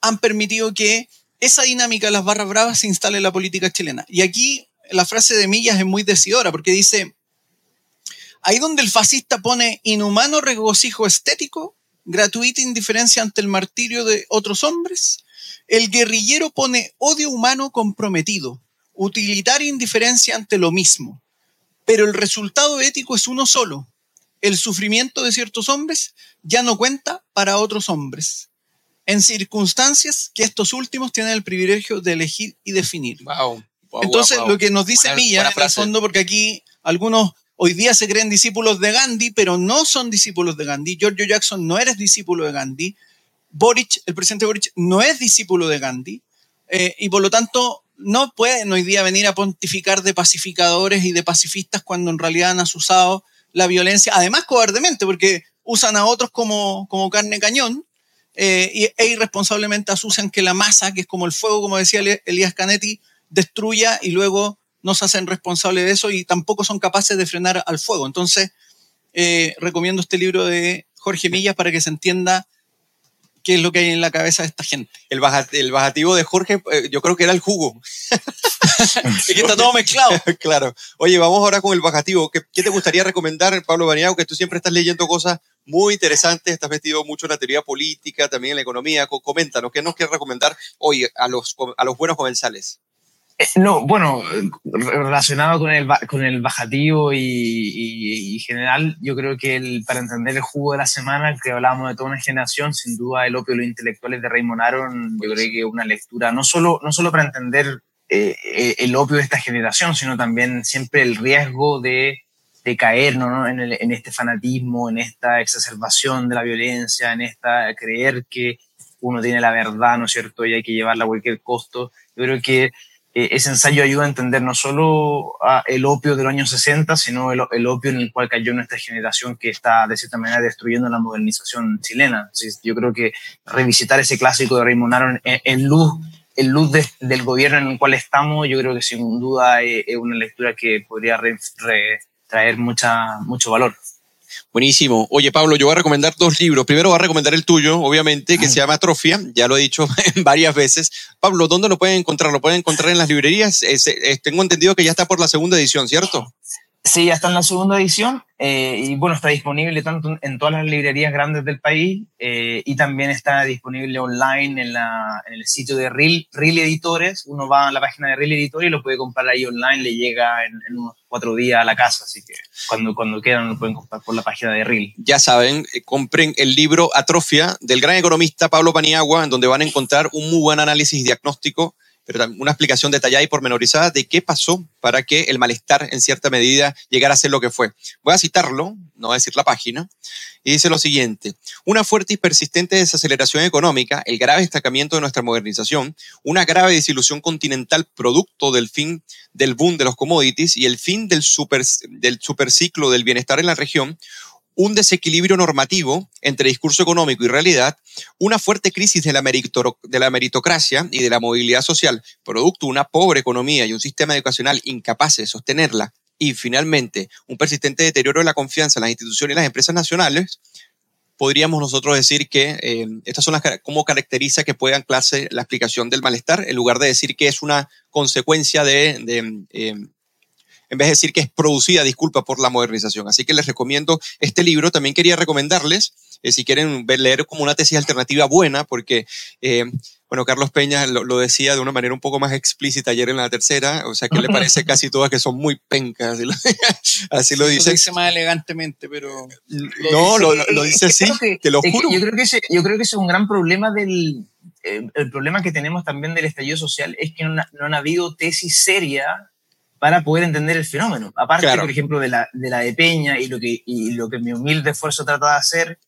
han permitido que esa dinámica de las barras bravas se instale en la política chilena. Y aquí la frase de Millas es muy decidora porque dice, ahí donde el fascista pone inhumano regocijo estético, gratuita indiferencia ante el martirio de otros hombres, el guerrillero pone odio humano comprometido, utilitaria indiferencia ante lo mismo. Pero el resultado ético es uno solo. El sufrimiento de ciertos hombres ya no cuenta para otros hombres, en circunstancias que estos últimos tienen el privilegio de elegir y definir. Wow. Wow, Entonces, wow, lo que nos dice Buena- Milla, buena en el fondo, porque aquí algunos hoy día se creen discípulos de Gandhi, pero no son discípulos de Gandhi. Giorgio Jackson no eres discípulo de Gandhi. Boric, el presidente Boric, no es discípulo de Gandhi. Eh, y por lo tanto, no pueden hoy día venir a pontificar de pacificadores y de pacifistas cuando en realidad han usado la violencia, además cobardemente, porque usan a otros como, como carne cañón eh, e irresponsablemente asusan que la masa, que es como el fuego, como decía Elías Canetti, destruya y luego no se hacen responsables de eso y tampoco son capaces de frenar al fuego. Entonces, eh, recomiendo este libro de Jorge Millas para que se entienda qué es lo que hay en la cabeza de esta gente. El, el bajativo de Jorge, eh, yo creo que era el jugo. es que está todo mezclado. claro. Oye, vamos ahora con el bajativo. ¿Qué, te gustaría recomendar, Pablo Baniago, que tú siempre estás leyendo cosas muy interesantes, estás metido mucho en la teoría política, también en la economía. Coméntanos, ¿qué nos quieres recomendar hoy a los, a los buenos comensales? Eh, no, bueno, relacionado con el, con el bajativo y, y, general, yo creo que el, para entender el jugo de la semana, que hablábamos de toda una generación, sin duda el opio de los intelectuales de Raymond Aron, yo creo que una lectura, no solo, no solo para entender eh, eh, el opio de esta generación, sino también siempre el riesgo de, de caer ¿no? en, en, este fanatismo, en esta exacerbación de la violencia, en esta creer que uno tiene la verdad, ¿no es cierto? Y hay que llevarla a cualquier costo. Yo creo que ese ensayo ayuda a entender no solo el opio de los años 60, sino el, opio en el cual cayó nuestra generación que está de cierta manera destruyendo la modernización chilena. yo creo que revisitar ese clásico de Raymond Aron en, luz, en luz del gobierno en el cual estamos, yo creo que sin duda es, una lectura que podría traer mucha, mucho valor. Buenísimo. Oye, Pablo, yo voy a recomendar dos libros. Primero voy a recomendar el tuyo, obviamente, que se llama Atrofia. Ya lo he dicho varias veces. Pablo, ¿dónde lo pueden encontrar? ¿Lo pueden encontrar en las librerías? tengo entendido que ya está por la segunda edición, ¿cierto? Sí, ya está en la segunda edición eh, y bueno, está disponible tanto en todas las librerías grandes del país eh, y también está disponible online en, la, en el sitio de Real, Real, Editores. Uno va a la página de Real Editores y lo puede comprar ahí online, le llega en, unos cuatro días a la casa, así que cuando, cuando quieran lo pueden comprar por la página de Real. Ya saben, eh, compren el libro Atrofia del gran economista Pablo Paniagua, en donde van a encontrar un muy buen análisis diagnóstico pero una explicación detallada y pormenorizada de qué pasó para que el malestar en cierta medida llegara a ser lo que fue. Voy a citarlo, no voy a decir la página, y dice lo siguiente, una fuerte y persistente desaceleración económica, el grave destacamiento de nuestra modernización, una grave desilusión continental producto del fin del boom de los commodities y el fin del, super, del superciclo del bienestar en la región, un desequilibrio normativo entre discurso económico y realidad, una fuerte crisis de la, meritocracia y de la movilidad social, producto de una pobre economía y un sistema educacional incapaz de sostenerla, y finalmente un persistente deterioro de la confianza en las instituciones y las empresas nacionales, podríamos nosotros decir que eh, estas son las cómo caracteriza que pueda anclarse la explicación del malestar, en lugar de decir que es una consecuencia de, eh, en vez de decir que es producida, disculpa, por la modernización. Así que les recomiendo este libro. También quería recomendarles, eh, si quieren leer como una tesis alternativa buena, porque, eh, bueno, Carlos Peña lo, decía de una manera un poco más explícita ayer en la tercera, o sea que le parece casi todas que son muy pencas, así lo, dice. Lo dice más elegantemente, pero... no, lo, dice así, te lo juro. yo, creo que ese, yo creo que ese es un gran problema del... Eh, el problema que tenemos también del estallido social es que no, no han habido tesis serias para poder entender el fenómeno. Aparte, por ejemplo, de la, de la de Peña y lo, que, y lo que mi humilde esfuerzo trata de hacer,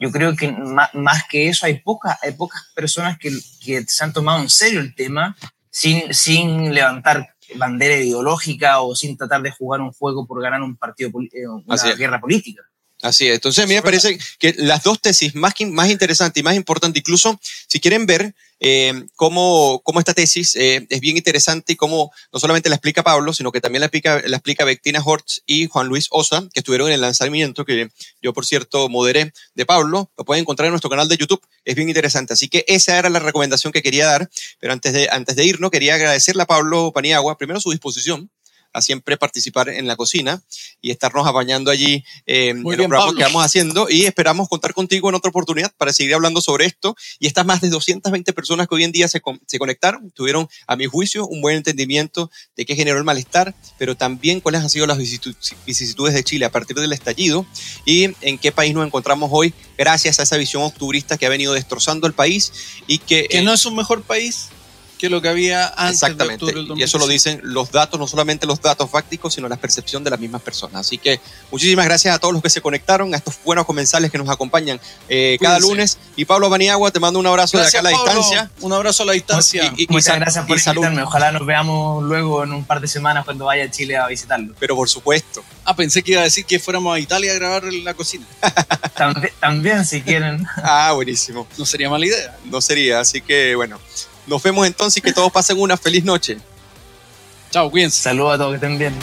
yo creo que más, que eso hay, pocas hay pocas personas que, que, se han tomado en serio el tema sin, sin levantar bandera ideológica o sin tratar de jugar un juego por ganar un partido, eh, una guerra política. Así es. Entonces, a mí me parece que las dos tesis más, más interesantes y más importantes, incluso si quieren ver eh, cómo, cómo, esta tesis eh, es bien interesante y cómo no solamente la explica Pablo, sino que también la explica, la explica Bettina Hortz y Juan Luis Osa, que estuvieron en el lanzamiento, que yo, por cierto, moderé de Pablo. Lo pueden encontrar en nuestro canal de YouTube. Es bien interesante. Así que esa era la recomendación que quería dar. Pero antes de, antes de irnos, quería agradecerle a Pablo Paniagua, primero su disposición a siempre participar en la cocina y estarnos apañando allí eh, en los programas que vamos haciendo y esperamos contar contigo en otra oportunidad para seguir hablando sobre esto. Y estas más de 220 personas que hoy en día se, se conectaron tuvieron a mi juicio un buen entendimiento de qué generó el malestar pero también cuáles han sido las vicisitudes de Chile a partir del estallido y en qué país nos encontramos hoy gracias a esa visión octubrista que ha venido destrozando el país y que... Que no es un mejor país que lo que había antes Exactamente. y eso lo dicen los datos, no solamente los datos fácticos, sino la percepción de las mismas personas. Así que muchísimas gracias a todos los que se conectaron, a estos buenos comensales que nos acompañan eh, cada lunes. Y Pablo Baniagua, te mando un abrazo de acá a la distancia. Un abrazo a la distancia. Y, Muchas gracias por invitarme. Ojalá nos veamos luego en un par de semanas cuando vaya a Chile a visitarlo. Pero por supuesto. Ah, pensé que iba a decir que fuéramos a Italia a grabar la cocina. también, también, si quieren. ah, buenísimo. No sería mala idea. No sería, así que bueno. Nos vemos entonces y que todos pasen una feliz noche. Chao, cuídense. Saludos a todos, que estén bien.